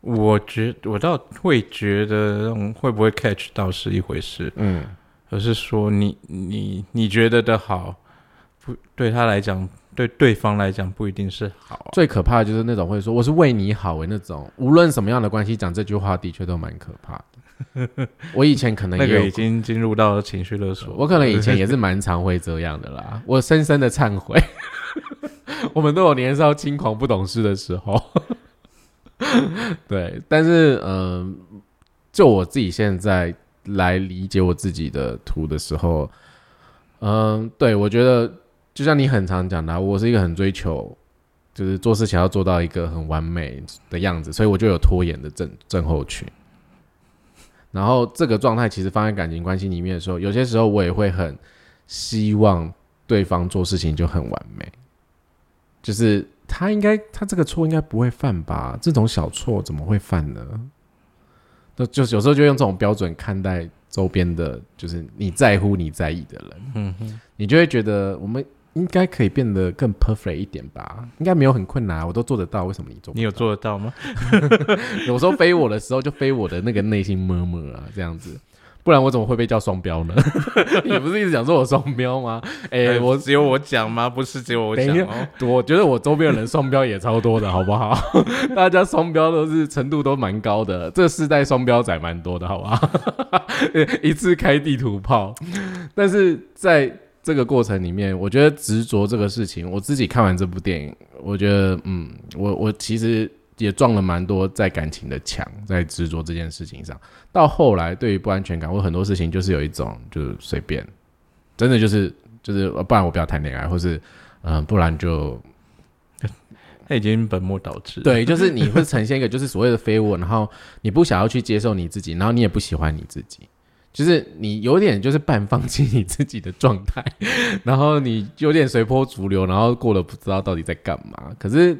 我觉我倒会觉得，嗯会不会 catch 到是一回事，嗯，而是说你你你觉得的好，不对他来讲，对对方来讲不一定是好啊、最可怕的就是那种会说我是为你好为那种，无论什么样的关系讲这句话，的确都蛮可怕的。我以前可能也有那个已经进入到情绪勒索。我可能以前也是 蛮常会这样的啦，我深深的忏悔。我们都有年少轻狂不懂事的时候，对，但是嗯、就我自己现在来理解我自己的图的时候，嗯、对我觉得就像你很常讲的啊，我是一个很追求，就是做事情要做到一个很完美的样子，所以我就有拖延的症症候群。然后这个状态其实放在感情关系里面的时候，有些时候我也会很希望对方做事情就很完美，就是他应该他这个错应该不会犯吧？这种小错怎么会犯呢？那就是有时候就用这种标准看待周边的，就是你在乎你在意的人，嗯哼，你就会觉得我们应该可以变得更 perfect 一点吧？应该没有很困难啊，我都做得到，为什么你做不到？你有做得到吗？有时候飞我的时候，就飞我的那个内心么么啊，这样子，不然我怎么会被叫双标呢？你不是一直讲说我双标吗？哎、哎，我我只有我讲吗？不是只有我讲哦。我觉得我周边的人双标也超多的，好不好？大家双标都是程度都蛮高的，这世代双标仔蛮多的，好不好？一次开地图炮，但是在这个过程里面，我觉得执着这个事情，我自己看完这部电影，我觉得，嗯，我我其实也撞了蛮多在感情的墙，在执着这件事情上。到后来，对于不安全感，我很多事情就是有一种就是随便，真的就是就是，呃不然我不要谈恋爱，或是嗯、呃不然就他已经本末倒置。，对，就是你会呈现一个就是所谓的非我，然后你不想要去接受你自己，然后你也不喜欢你自己，就是你有点就是半放弃你自己的状态，然后你有点随波逐流，然后过了不知道到底在干嘛。可是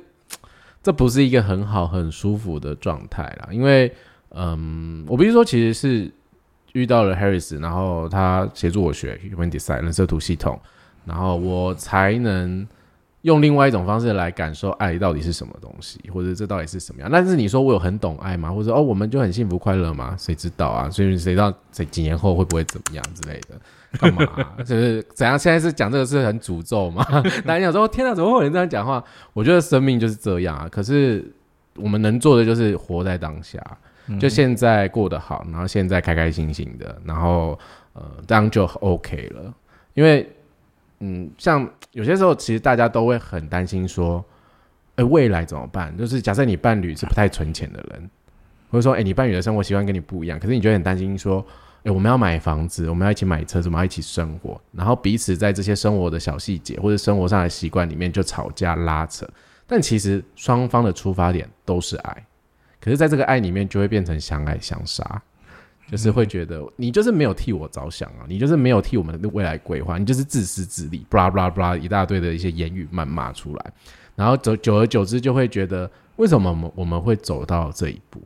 这不是一个很好很舒服的状态啦，因为嗯，我必须说其实是遇到了 Harris，然后他协助我学 Human Design 人设图系统，然后我才能。用另外一种方式来感受爱到底是什么东西，或者这到底是什么样。但是你说我有很懂爱吗？或者哦，我们就很幸福快乐吗？谁知道啊？所以谁知道谁几年后会不会怎么样之类的？干嘛啊、就是怎样？现在是讲这个是很诅咒吗？大家想说天哪，怎么会有人这样讲话？我觉得生命就是这样啊。可是我们能做的就是活在当下，就现在过得好，然后现在开开心心的，然后呃，这样就 OK 了。因为嗯，像有些时候，其实大家都会很担心说，哎、未来怎么办？就是假设你伴侣是不太存钱的人，或者说，哎、你伴侣的生活习惯跟你不一样，可是你就很担心说，哎、我们要买房子，我们要一起买车子，我们要一起生活，然后彼此在这些生活的小细节或者生活上的习惯里面就吵架拉扯，但其实双方的出发点都是爱，可是在这个爱里面就会变成相爱相杀。就是会觉得你就是没有替我着想啊，你就是没有替我们的未来规划，你就是自私自利，布拉布拉布拉一大堆的一些言语谩骂出来，然后久久而久之就会觉得为什么我们我们会走到这一步，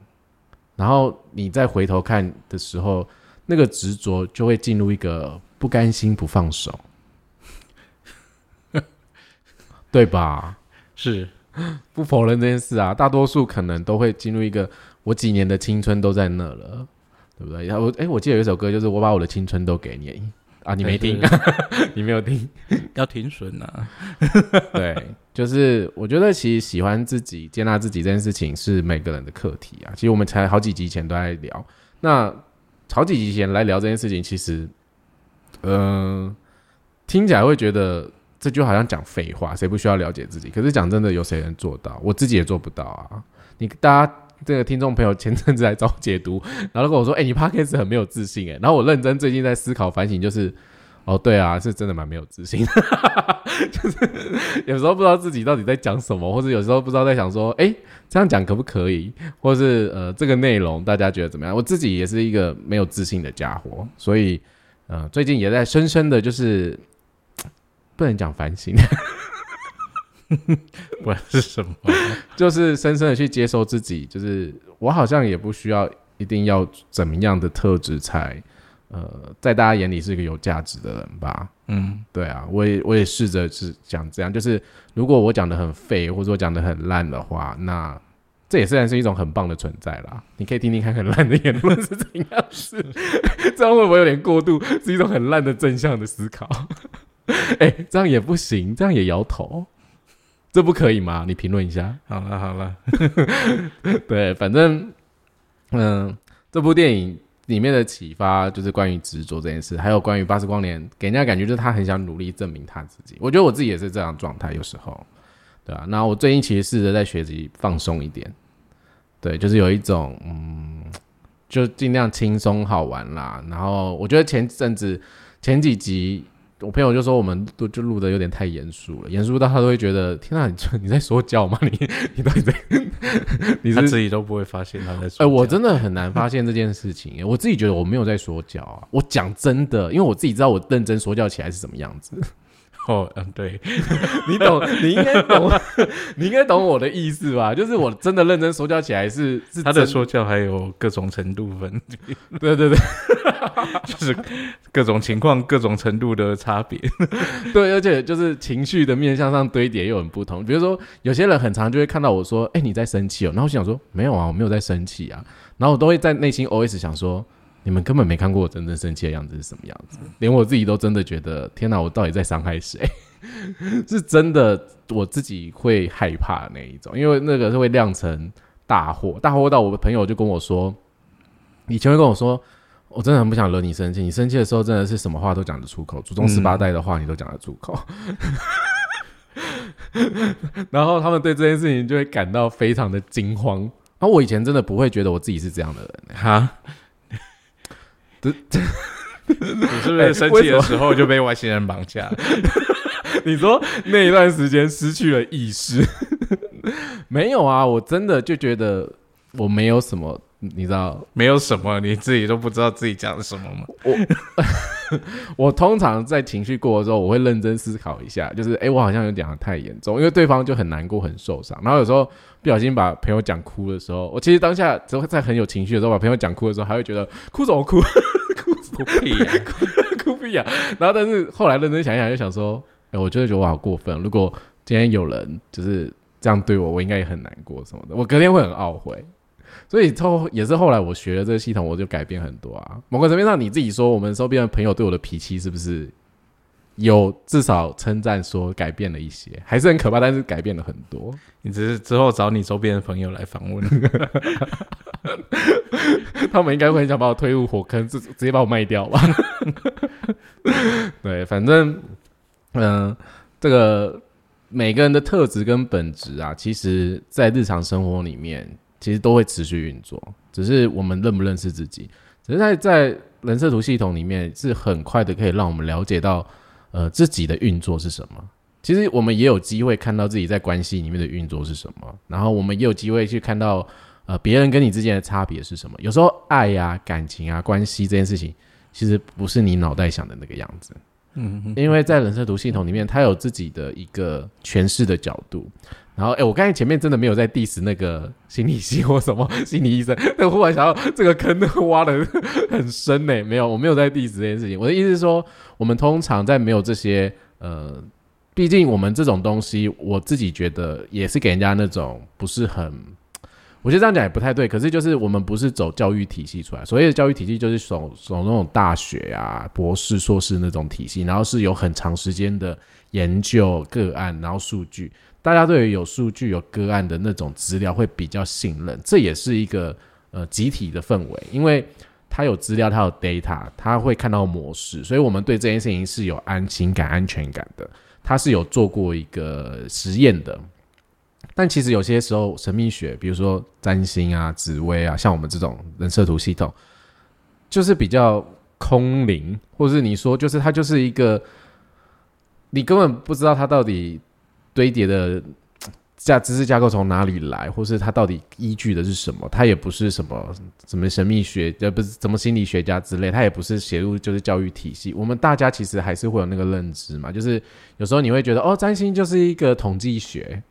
然后你再回头看的时候，那个执着就会进入一个不甘心不放手，对吧？是不否认这件事啊，大多数可能都会进入一个我几年的青春都在那了，对不对？然后我哎、我记得有一首歌就是我把我的青春都给你啊，你没听，你没有听，要停损啊。对，就是我觉得其实喜欢自己、接纳自己这件事情是每个人的课题啊。其实我们才好几集前都在聊，那好几集前来聊这件事情，其实，嗯、听起来会觉得这就好像讲废话，谁不需要了解自己？可是讲真的，有谁能做到？我自己也做不到啊！你大家这个听众朋友前阵子来找我解读，然后跟我说：“哎、你 podcast 很没有自信。”哎，然后我认真最近在思考反省，就是哦，对啊，是真的蛮没有自信，就是有时候不知道自己到底在讲什么，或者有时候不知道在想说：“哎、这样讲可不可以？”或是呃，这个内容大家觉得怎么样？我自己也是一个没有自信的家伙，所以呃，最近也在深深的就是 不能讲反省。不然是什么？就是深深的去接受自己，就是我好像也不需要一定要怎么样的特质才，呃，在大家眼里是一个有价值的人吧。嗯，对啊，我也我也试着是讲这样，就是如果我讲的很废，或者我讲的很烂的话，那这也虽然是一种很棒的存在啦。你可以听听看很烂的言论是怎样是，这样会不会有点过度？是一种很烂的正向的思考。哎、这样也不行，这样也摇头，这不可以吗？你评论一下。好了好了，对，反正，嗯，这部电影里面的启发就是关于执着这件事，还有关于巴斯光年给人家感觉就是他很想努力证明他自己。我觉得我自己也是这样状态，有时候，对啊。那我最近其实试着在学习放松一点，对，就是有一种嗯，就尽量轻松好玩啦。然后我觉得前阵子前几集。我朋友就说我们都就录的有点太严肃了，严肃到他都会觉得天啊，你 你在说教吗？你你到底在 你是他自己都不会发现他在说哎、教。我真的很难发现这件事情。我自己觉得我没有在说教啊，我讲真的，因为我自己知道我认真说教起来是什么样子。哦，嗯，对，你懂，你应该懂，你应该懂我的意思吧？就是我真的认真说教起来是是他的说教还有各种程度分，对对对就是各种情况、各种程度的差别。对，而且就是情绪的面向上堆叠又很不同。比如说，有些人很常就会看到我说：“哎、你在生气哦。”然后我想说：“没有啊，我没有在生气啊。”然后我都会在内心 OS 想说：“你们根本没看过我真正生气的样子是什么样子，连我自己都真的觉得，天哪，我到底在伤害谁？是真的，我自己会害怕的那一种，因为那个是会酿成大祸，大祸到我的朋友就跟我说，以前会跟我说。我真的很不想惹你生气，你生气的时候真的是什么话都讲得出口，祖宗十八代的话你都讲得出口。然后他们对这件事情就会感到非常的惊慌。然后我以前真的不会觉得我自己是这样的人、欸，哈，这你是不是生气的时候就被外星人绑架了？你说那一段时间失去了意识？没有啊，我真的就觉得我没有什么，你知道，没有什么，你自己都不知道自己讲了什么吗？我 我通常在情绪过的时候，我会认真思考一下，就是哎、诶我好像有讲的太严重，因为对方就很难过、很受伤。然后有时候不小心把朋友讲哭的时候，我其实当下只会在很有情绪的时候把朋友讲哭的时候，还会觉得哭什么哭，哭屁呀！哭屁啊！然后但是后来认真想一想，就想说，哎、我真的觉得我好过分。如果今天有人就是这样对我，我应该也很难过什么的，我隔天会很懊悔。所以后也是后来我学了这个系统，我就改变很多啊。某个层面上，你自己说，我们周边的朋友对我的脾气是不是有至少称赞说改变了一些，还是很可怕，但是改变了很多。你只是之后找你周边的朋友来访问，他们应该会很想把我推入火坑，直直接把我卖掉吧。对，反正，嗯、这个每个人的特质跟本质啊，其实在日常生活里面，其实都会持续运作，只是我们认不认识自己。只是在在人设图系统里面，是很快的可以让我们了解到，呃，自己的运作是什么。其实我们也有机会看到自己在关系里面的运作是什么，然后我们也有机会去看到呃，别人跟你之间的差别是什么？有时候爱呀、感情啊、关系这件事情，其实不是你脑袋想的那个样子。嗯，因为在人设图系统里面，它有自己的一个诠释的角度。然后，哎，我刚才前面真的没有在 diss 那个心理系或什么 心理医生，但忽然想到这个坑都挖的很深呢。没有，我没有在 diss 这件事情。我的意思是说，我们通常在没有这些呃，毕竟我们这种东西，我自己觉得也是给人家那种不是很。我觉得这样讲也不太对，可是就是我们不是走教育体系出来，所谓的教育体系就是走走那种大学啊、博士、硕士那种体系，然后是有很长时间的研究个案，然后数据，大家对于有数据、有个案的那种资料会比较信任，这也是一个呃集体的氛围，因为它有资料，它有 data，它会看到模式，所以我们对这件事情是有安心感、安全感的。他是有做过一个实验的。但其实有些时候，神秘学，比如说占星啊、紫薇啊，像我们这种人设图系统，就是比较空灵，或是你说，就是它就是一个，你根本不知道它到底堆叠的架知识架构从哪里来，或是它到底依据的是什么。它也不是什么什么神秘学，呃，不是什么心理学家之类，它也不是写入就是教育体系。我们大家其实还是会有那个认知嘛，就是有时候你会觉得，哦，占星就是一个统计学。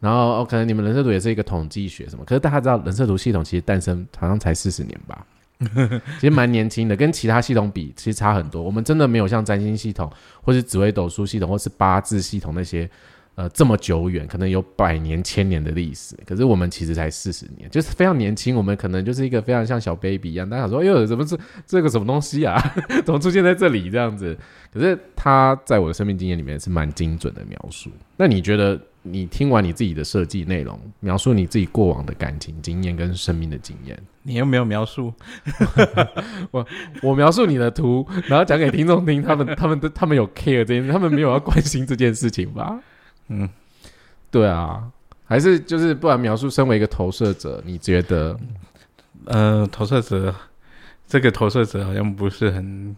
然后，可能你们人设图也是一个统计学什么，可是大家知道人设图系统其实诞生好像才四十年吧，其实蛮年轻的，跟其他系统比其实差很多。我们真的没有像占星系统，或是紫微斗数系统，或是八字系统那些。呃，这么久远，可能有百年、千年的历史，可是我们其实才四十年，就是非常年轻。我们可能就是一个非常像小 baby 一样。大家想说，哎呦，怎么是这个什么东西啊？怎么出现在这里这样子？可是他在我的生命经验里面是蛮精准的描述。那你觉得，你听完你自己的设计内容，描述你自己过往的感情经验跟生命的经验，你又没有描述？我我描述你的图，然后讲给听众听，他们 他们都他们有 care 这件事，他们没有要关心这件事情吧？嗯，对啊，还是就是不然描述身为一个投射者，你觉得，呃，投射者这个投射者好像不是很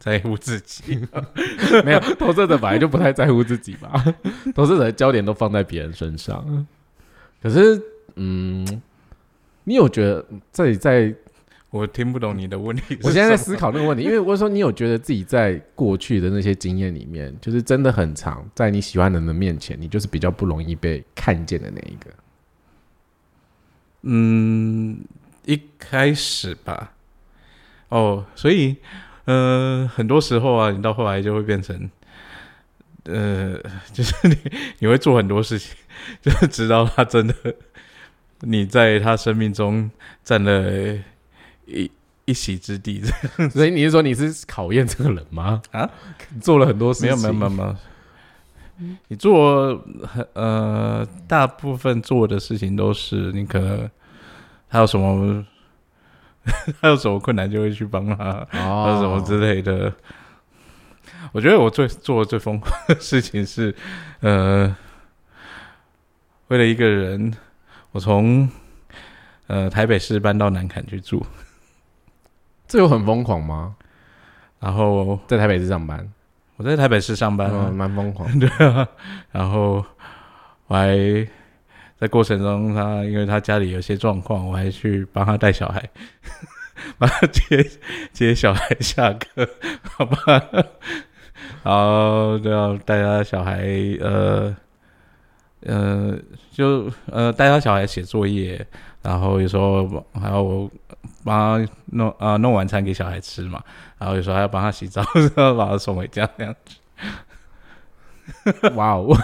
在乎自己，没有投射者本来就不太在乎自己吧，投射者的焦点都放在别人身上。可是，嗯，你有觉得这里在？我听不懂你的问题。我现在在思考那个问题，因为我说你有觉得自己在过去的那些经验里面，就是真的很长，在你喜欢的人的面前，你就是比较不容易被看见的那一个。嗯，一开始吧。哦，所以，呃，很多时候啊，你到后来就会变成，呃，就是你你会做很多事情，就直到他真的你在他生命中占了。一一席之地，所以你是说你是考验这个人吗？啊，做了很多事情，没有没有没有，你做呃大部分做的事情都是你可能还有什么 还有什么困难就会去帮他，或者什么之类的。我觉得我最做的最疯狂的事情是，呃，为了一个人，我从呃台北市搬到南坎去住。这有很疯狂吗？然后在台北市上班，我在台北市上班，蛮疯狂。对啊，然后我还在过程中，他因为他家里有些状况，我还去帮他带小孩，帮他接接小孩下课，好吧？然后就要带他小孩，呃呃，就呃带他小孩写作业，然后有时候还要我。帮他弄啊弄晚餐给小孩吃嘛，然后有时候还要帮他洗澡，然后把他送回家这样子。哇哦！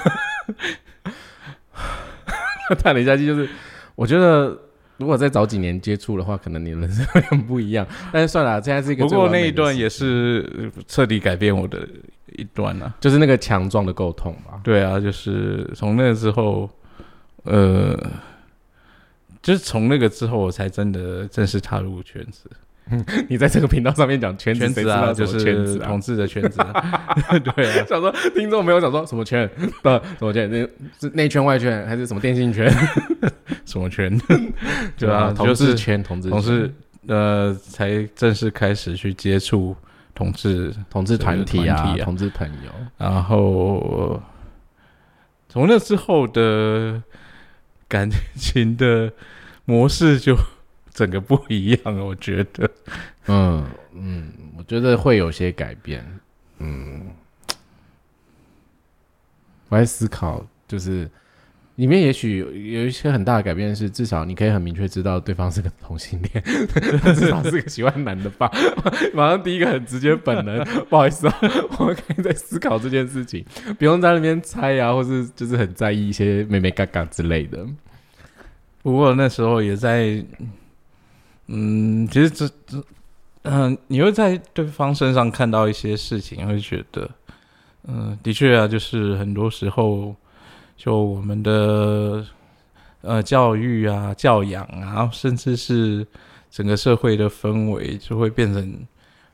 叹了一下气，就是我觉得如果再早几年接触的话，可能你人生会很不一样。但是算了，现在是一个不过那一段也是彻底改变我的一段啊，就是那个强壮的沟通吧。对啊，就是从那之后，呃。就是从那个之后，我才真的正式踏入圈子。你在这个频道上面讲圈子啊，就是同志的圈子。对啊，想说听众没有想说什么圈的什么圈，那是内圈外圈还是什么电信圈？什么圈？对啊，同志圈，同志同志。呃，才正式开始去接触同志同志团体啊，同志朋友。然后从那之后的感情的。模式就整个不一样，我觉得，嗯嗯，我觉得会有些改变，嗯，我在思考，就是里面也许有一些很大的改变，是至少你可以很明确知道对方是个同性恋，至少是个喜欢男的吧。马上第一个很直接本能，不好意思啊，我可以在思考这件事情，不用在那边猜啊，或是就是很在意一些妹妹嘎嘎之类的。不过那时候也在，嗯，其实这这，嗯，你会在对方身上看到一些事情，会觉得，嗯，的确啊，就是很多时候，就我们的呃教育啊、教养啊，甚至是整个社会的氛围，就会变成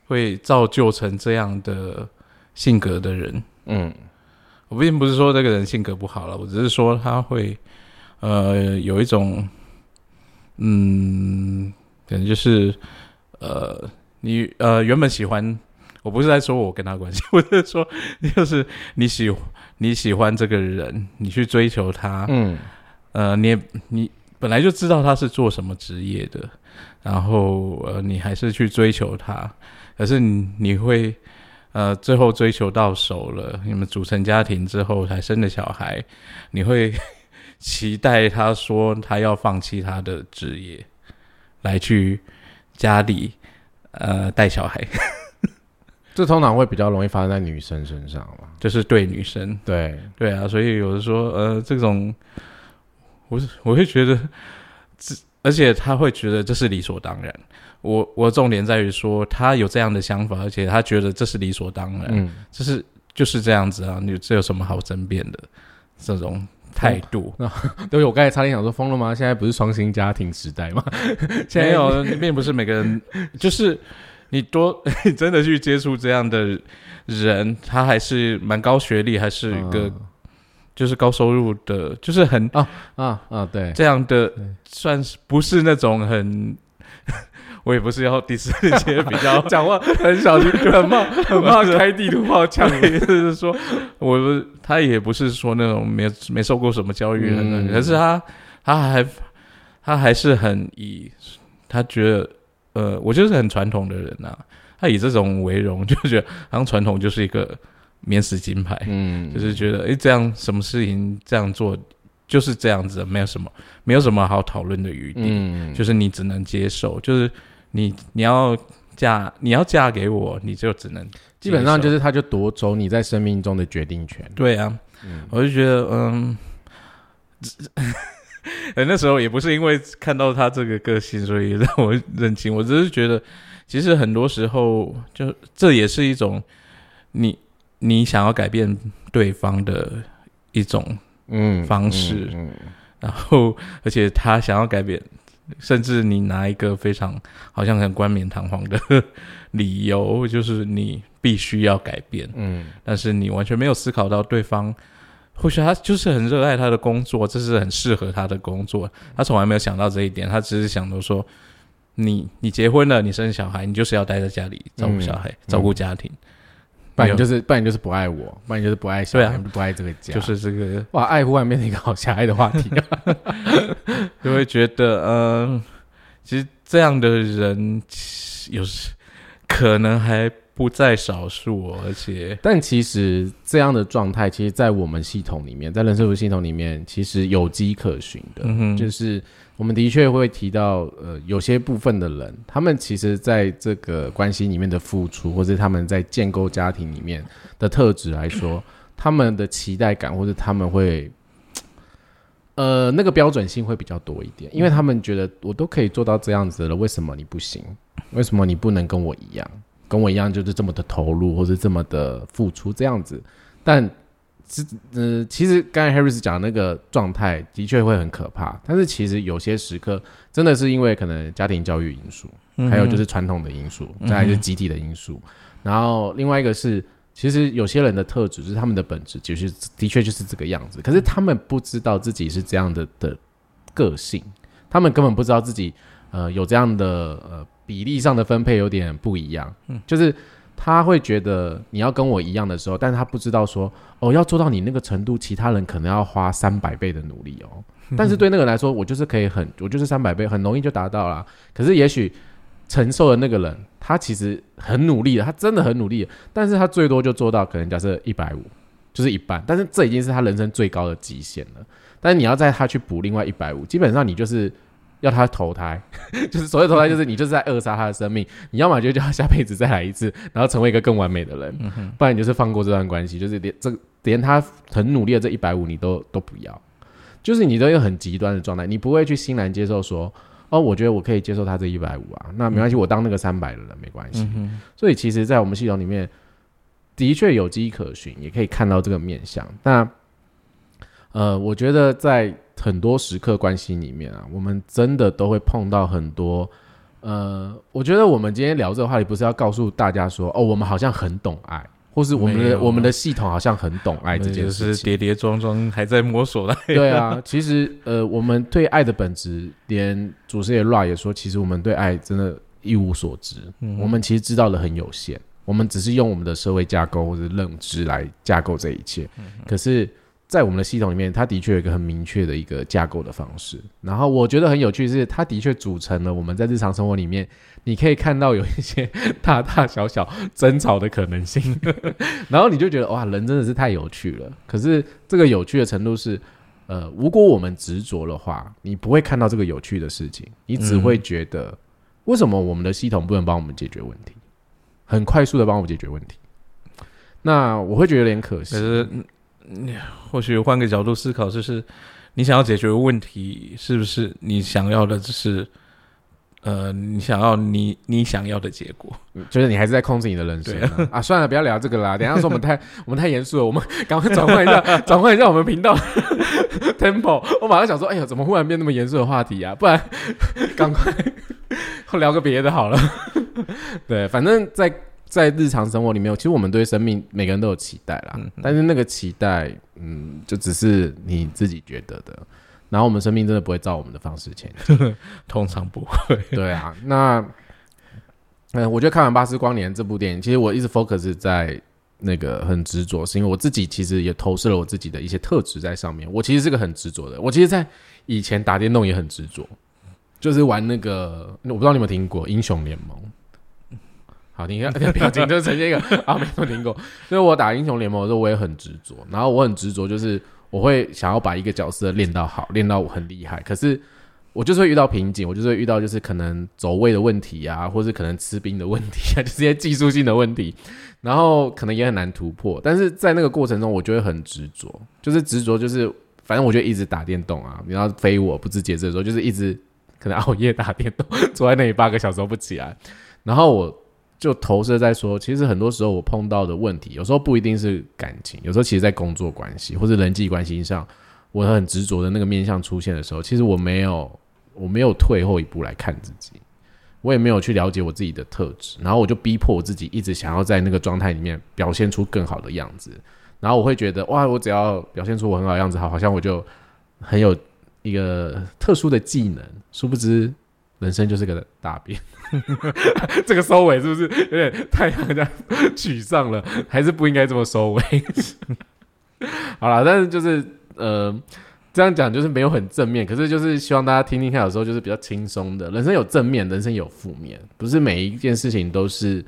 会造就成这样的性格的人。嗯，我并不是说这个人性格不好了，我只是说他会呃有一种嗯，可能就是呃你呃原本喜欢，我不是在说我跟他关系，我是说就是你喜你喜欢这个人，你去追求他，嗯呃，你也你本来就知道他是做什么职业的，然后呃，你还是去追求他，可是你你会呃，最后追求到手了，你们组成家庭之后才生的小孩，你会 期待他说他要放弃他的职业，来去家里呃带小孩，这通常会比较容易发生在女生身上嘛。就是对女生，对，对啊，所以有的说，呃，这种，我是我会觉得，这而且他会觉得这是理所当然。我我重点在于说，他有这样的想法，而且他觉得这是理所当然，嗯，这是就是这样子啊，你这有什么好争辩的？这种态度，那 对，我刚才差点想说疯了吗？现在不是双薪家庭时代吗？现在没有，并不是每个人，就是你多真的去接触这样的人，他还是蛮高学历，还是一个就是高收入的，就是很啊啊啊，对，这样的算是不是那种很，我也不是要第四些比较 讲话很小心，很怕很怕开地图炮枪。就是说，我不他也不是说那种没没受过什么教育的人，嗯可是他他还他还是很以他觉得呃，我就是很传统的人呐、他以这种为荣，就觉得好像传统就是一个免死金牌，嗯，就是觉得诶，这样什么事情这样做就是这样子，没有什么没有什么好讨论的余地。嗯，就是你只能接受，就是你你要嫁你要嫁给我，你就只能基本上就是是他就夺走你在生命中的决定权。对啊，嗯我就觉得嗯。呃，那时候也不是因为看到他这个个性，所以让我认清。我只是觉得，其实很多时候，就这也是一种你你想要改变对方的一种嗯方式嗯，嗯然后而且他想要改变，甚至你拿一个非常好像很冠冕堂皇的理由，就是你必须要改变，嗯但是你完全没有思考到对方，或许他就是很热爱他的工作，这是很适合他的工作，他从来没有想到这一点，他只是想到说。你你结婚了，你生小孩，你就是要待在家里照顾小孩、嗯照顾家庭，不然你就是不然你就是不爱我，不然你就是不爱小孩，不爱这个家，就是这个哇，爱护外面的一个好狭隘的话题。就会觉得，嗯、其实这样的人有时可能还不在少数、哦，而且，但其实这样的状态，其实，在我们系统里面，在人社服系统里面，其实有迹可循的。嗯，就是我们的确会提到，呃，有些部分的人，他们其实在这个关系里面的付出，或者他们在建构家庭里面的特质来说，他们的期待感，或者他们会，呃，那个标准性会比较多一点，因为他们觉得我都可以做到这样子了，为什么你不行？为什么你不能跟我一样？跟我一样就是这么的投入，或者这么的付出这样子？但是呃，其实刚才 Harris 讲的那个状态的确会很可怕，但是其实有些时刻真的是因为可能家庭教育因素，嗯还有就是传统的因素，再来就是集体的因素，然后另外一个是，其实有些人的特质就是他们的本质就是的确就是这个样子，可是他们不知道自己是这样的的个性，他们根本不知道自己呃有这样的呃比例上的分配有点不一样，嗯，就是。他会觉得你要跟我一样的时候，但是他不知道说，哦，要做到你那个程度，其他人可能要花三百倍的努力哦。但是对那个人来说，我就是可以很，我就是三百倍，很容易就达到了。可是也许承受的那个人，他其实很努力的，他真的很努力，但是他最多就做到可能假设一百五，就是一半。但是这已经是他人生最高的极限了。但是你要在他去补另外一百五，基本上你就是要他投胎，就是所谓投胎，就是你就是在扼杀他的生命。你要么就叫他下辈子再来一次，然后成为一个更完美的人，不然你就是放过这段关系，就是连这连他很努力的这一百五你都都不要，就是你都有很极端的状态，你不会去欣然接受说，哦，我觉得我可以接受他这一百五啊，那没关系，我当那个三百的人没关系。嗯所以其实，在我们系统里面，的确有迹可循，也可以看到这个面相。那呃，我觉得在很多时刻关系里面啊，我们真的都会碰到很多。呃，我觉得我们今天聊这个话题，不是要告诉大家说，哦，我们好像很懂爱，或是我们的我们的系统好像很懂爱这件事情。是跌跌撞撞，还在摸索的。对啊，其实呃，我们对爱的本质，连主持人 Ra 也说，其实我们对爱真的一无所知。嗯我们其实知道的很有限，我们只是用我们的社会架构或者认知来架构这一切。嗯可是，在我们的系统里面，它的确有一个很明确的一个架构的方式。然后我觉得很有趣是，它的确组成了我们在日常生活里面，你可以看到有一些大大小小争吵的可能性。然后你就觉得哇，人真的是太有趣了。可是这个有趣的程度是。呃，如果我们执着的话，你不会看到这个有趣的事情，你只会觉得、为什么我们的系统不能帮我们解决问题，很快速的帮我们解决问题。那我会觉得有点可惜。或许换个角度思考，就是你想要解决问题，是不是你想要的就是，呃，你想要你你想要的结果？就是你还是在控制你的人生啊啊！算了，不要聊这个啦。等一下说我们太我们太严肃了，我们赶快转换一下，转换一下我们频道 tempo。我马上想说，哎呀，怎么忽然变那么严肃的话题啊？不然赶快 聊个别的好了。对，反正在在日常生活里面，其实我们对生命每个人都有期待啦，但是那个期待，嗯，就只是你自己觉得的。然后我们生命真的不会照我们的方式前进。通常不会。对啊，那嗯、我觉得看完《巴斯光年》这部电影，其实我一直 focus 在那个很执着，是因为我自己其实也投射了我自己的一些特质在上面。我其实是个很执着的，我其实，在以前打电动也很执着，就是玩那个，我不知道你有没有听过《英雄联盟》。好，你看这个表情就呈现一个啊，没有听过。所以我打英雄联盟的时候，我也很执着，然后我很执着，就是我会想要把一个角色练到好，练到我很厉害。可是我就是会遇到瓶颈，我就是会遇到就是可能走位的问题啊，或是可能吃兵的问题啊，就是一些技术性的问题，然后可能也很难突破。但是在那个过程中，我就会很执着，就是执着，就是反正我就一直打电动啊，你要非我不知节制的时候，就是一直可能熬夜打电动，坐在那里八个小时都不起来，然后我。就投射在说，其实很多时候我碰到的问题，有时候不一定是感情，有时候其实在工作关系或者人际关系上，我很执着的那个面向出现的时候，其实我没有，我没有退后一步来看自己，我也没有去了解我自己的特质，然后我就逼迫我自己一直想要在那个状态里面表现出更好的样子，然后我会觉得哇，我只要表现出我很好的样子，好，好像我就很有一个特殊的技能，殊不知人生就是个大便。这个收尾是不是有点太让人家沮丧了？还是不应该这么收尾？好了，但是就是呃，这样讲就是没有很正面，可是就是希望大家听听看，有时候就是比较轻松的。人生有正面，人生有负面，不是每一件事情都是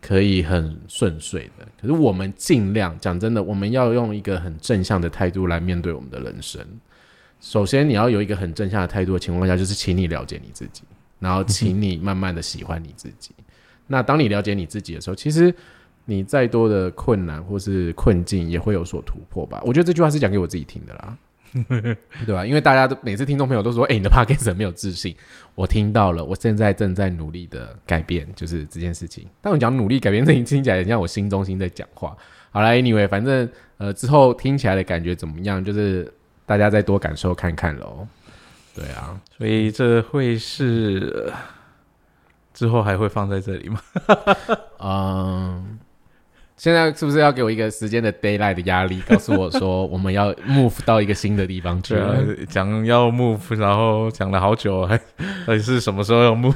可以很顺遂的。可是我们尽量讲真的，我们要用一个很正向的态度来面对我们的人生。首先，你要有一个很正向的态度的情况下，就是请你了解你自己。然后，请你慢慢的喜欢你自己。那当你了解你自己的时候，其实你再多的困难或是困境也会有所突破吧。我觉得这句话是讲给我自己听的啦，对吧？因为大家都每次听众朋友都说：“哎、你的 a s t 没有自信。”我听到了，我现在正在努力的改变，就是这件事情。但我讲努力改变，这情听起来很像我心中心在讲话。好了，anyway，反正呃之后听起来的感觉怎么样，就是大家再多感受看看喽。对啊，所以这会是、呃之后还会放在这里吗？嗯，现在是不是要给我一个时间的 d a y l i g h t 的压力，告诉我说我们要 move 到一个新的地方去对啊了？，讲要 move，然后讲了好久，还到底是什么时候要 move？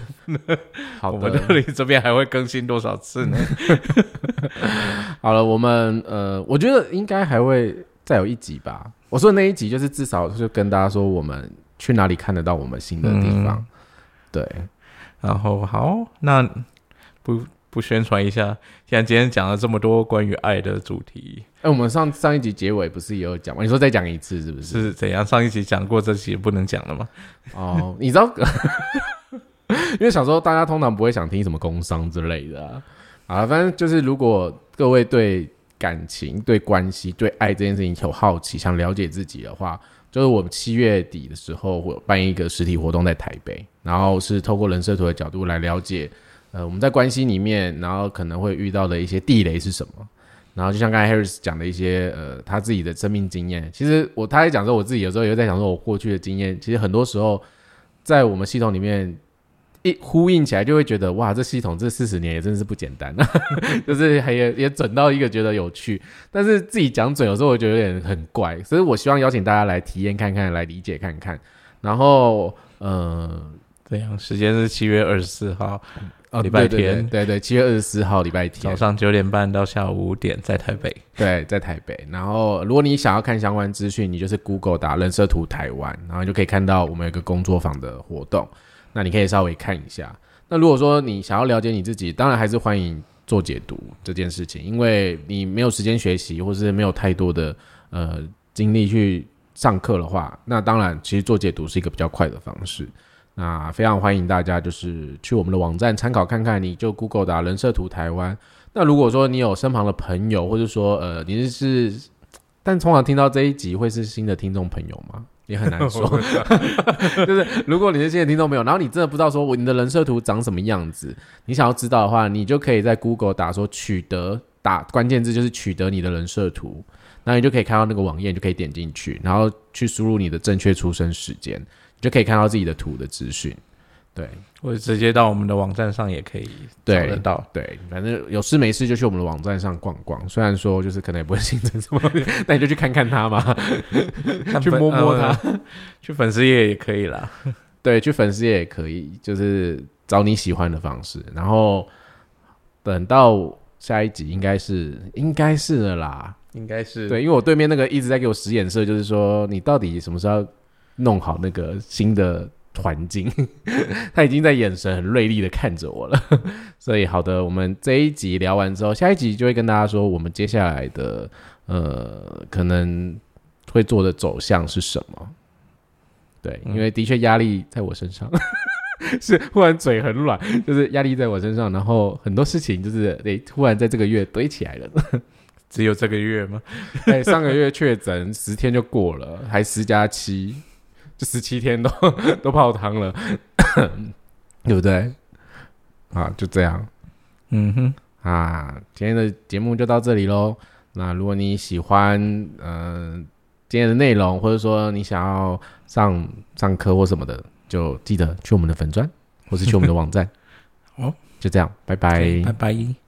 好我们的，这里这边还会更新多少次呢？好了，我们呃，我觉得应该还会再有一集吧。我说的那一集就是至少就跟大家说我们去哪里看得到我们新的地方。嗯对，然后好，那不不宣传一下？现在今天讲了这么多关于爱的主题，哎、我们上上一集结尾不是也有讲吗？你说再讲一次是不是？是怎样？上一集讲过，这集不能讲了吗？哦，你知道，因为小时候大家通常不会想听什么工伤之类的啊。啊，反正就是如果各位对感情、对关系、对爱这件事情有好奇，想了解自己的话，就是我们七月底的时候会办一个实体活动在台北，然后是透过人设图的角度来了解，呃，我们在关系里面，然后可能会遇到的一些地雷是什么。然后就像刚才 Harris 讲的一些呃他自己的生命经验，其实我他在讲说我自己有时候也会在想说我过去的经验，其实很多时候在我们系统里面一呼应起来，就会觉得哇，这系统这四十年也真是不简单，就是还也也准到一个觉得有趣，但是自己讲准有时候我觉得有点很怪，所以我希望邀请大家来体验看看，来理解看看，然后呃，这样时间是七月二十四号。哦，礼拜天对对，七月二十四号礼拜天早，上九点半到下午五点，在台北。对，在台北。然后，如果你想要看相关资讯，你就是 Google 打人设图台湾，然后就可以看到我们有个工作坊的活动。那你可以稍微看一下。那如果说你想要了解你自己，当然还是欢迎做解读这件事情，因为你没有时间学习，或是没有太多的呃精力去上课的话，那当然其实做解读是一个比较快的方式。那非常欢迎大家就是去我们的网站参考看看，你就 Google 打人设图台湾。那如果说你有身旁的朋友，或者说呃你是，但通常听到这一集会是新的听众朋友吗？也很难说。就是如果你是新的听众朋友，然后你真的不知道说我你的人设图长什么样子，你想要知道的话，你就可以在 Google 打说取得打关键字就是取得你的人设图，那你就可以看到那个网页，你就可以点进去，然后去输入你的正确出生时间。你就可以看到自己的图的资讯，对或者直接到我们的网站上也可以找对得到。对，反正有事没事就去我们的网站上逛逛。虽然说就是可能也不会形成什么，那你就去看看他嘛，去摸摸他。呃去粉丝页也可以啦。对，去粉丝页也可以，就是找你喜欢的方式。然后等到下一集应该是应该是的啦，应该是对，因为我对面那个一直在给我使眼色，就是说你到底什么时候要弄好那个新的环境？他已经在眼神很锐利的看着我了。所以好的，我们这一集聊完之后，下一集就会跟大家说我们接下来的呃可能会做的走向是什么。对，因为的确压力在我身上。是忽然嘴很软，就是压力在我身上，然后很多事情就是诶，突然在这个月堆起来了。只有这个月吗？哎，上个月确诊十天就过了，还十加七，就十七天都 都泡汤了，对不对？啊，就这样嗯哼，啊，今天的节目就到这里喽。那如果你喜欢嗯、呃今天的内容，或者说你想要上上课或什么的，就记得去我们的粉砖，或是去我们的网站。哦，就这样，拜拜。拜拜。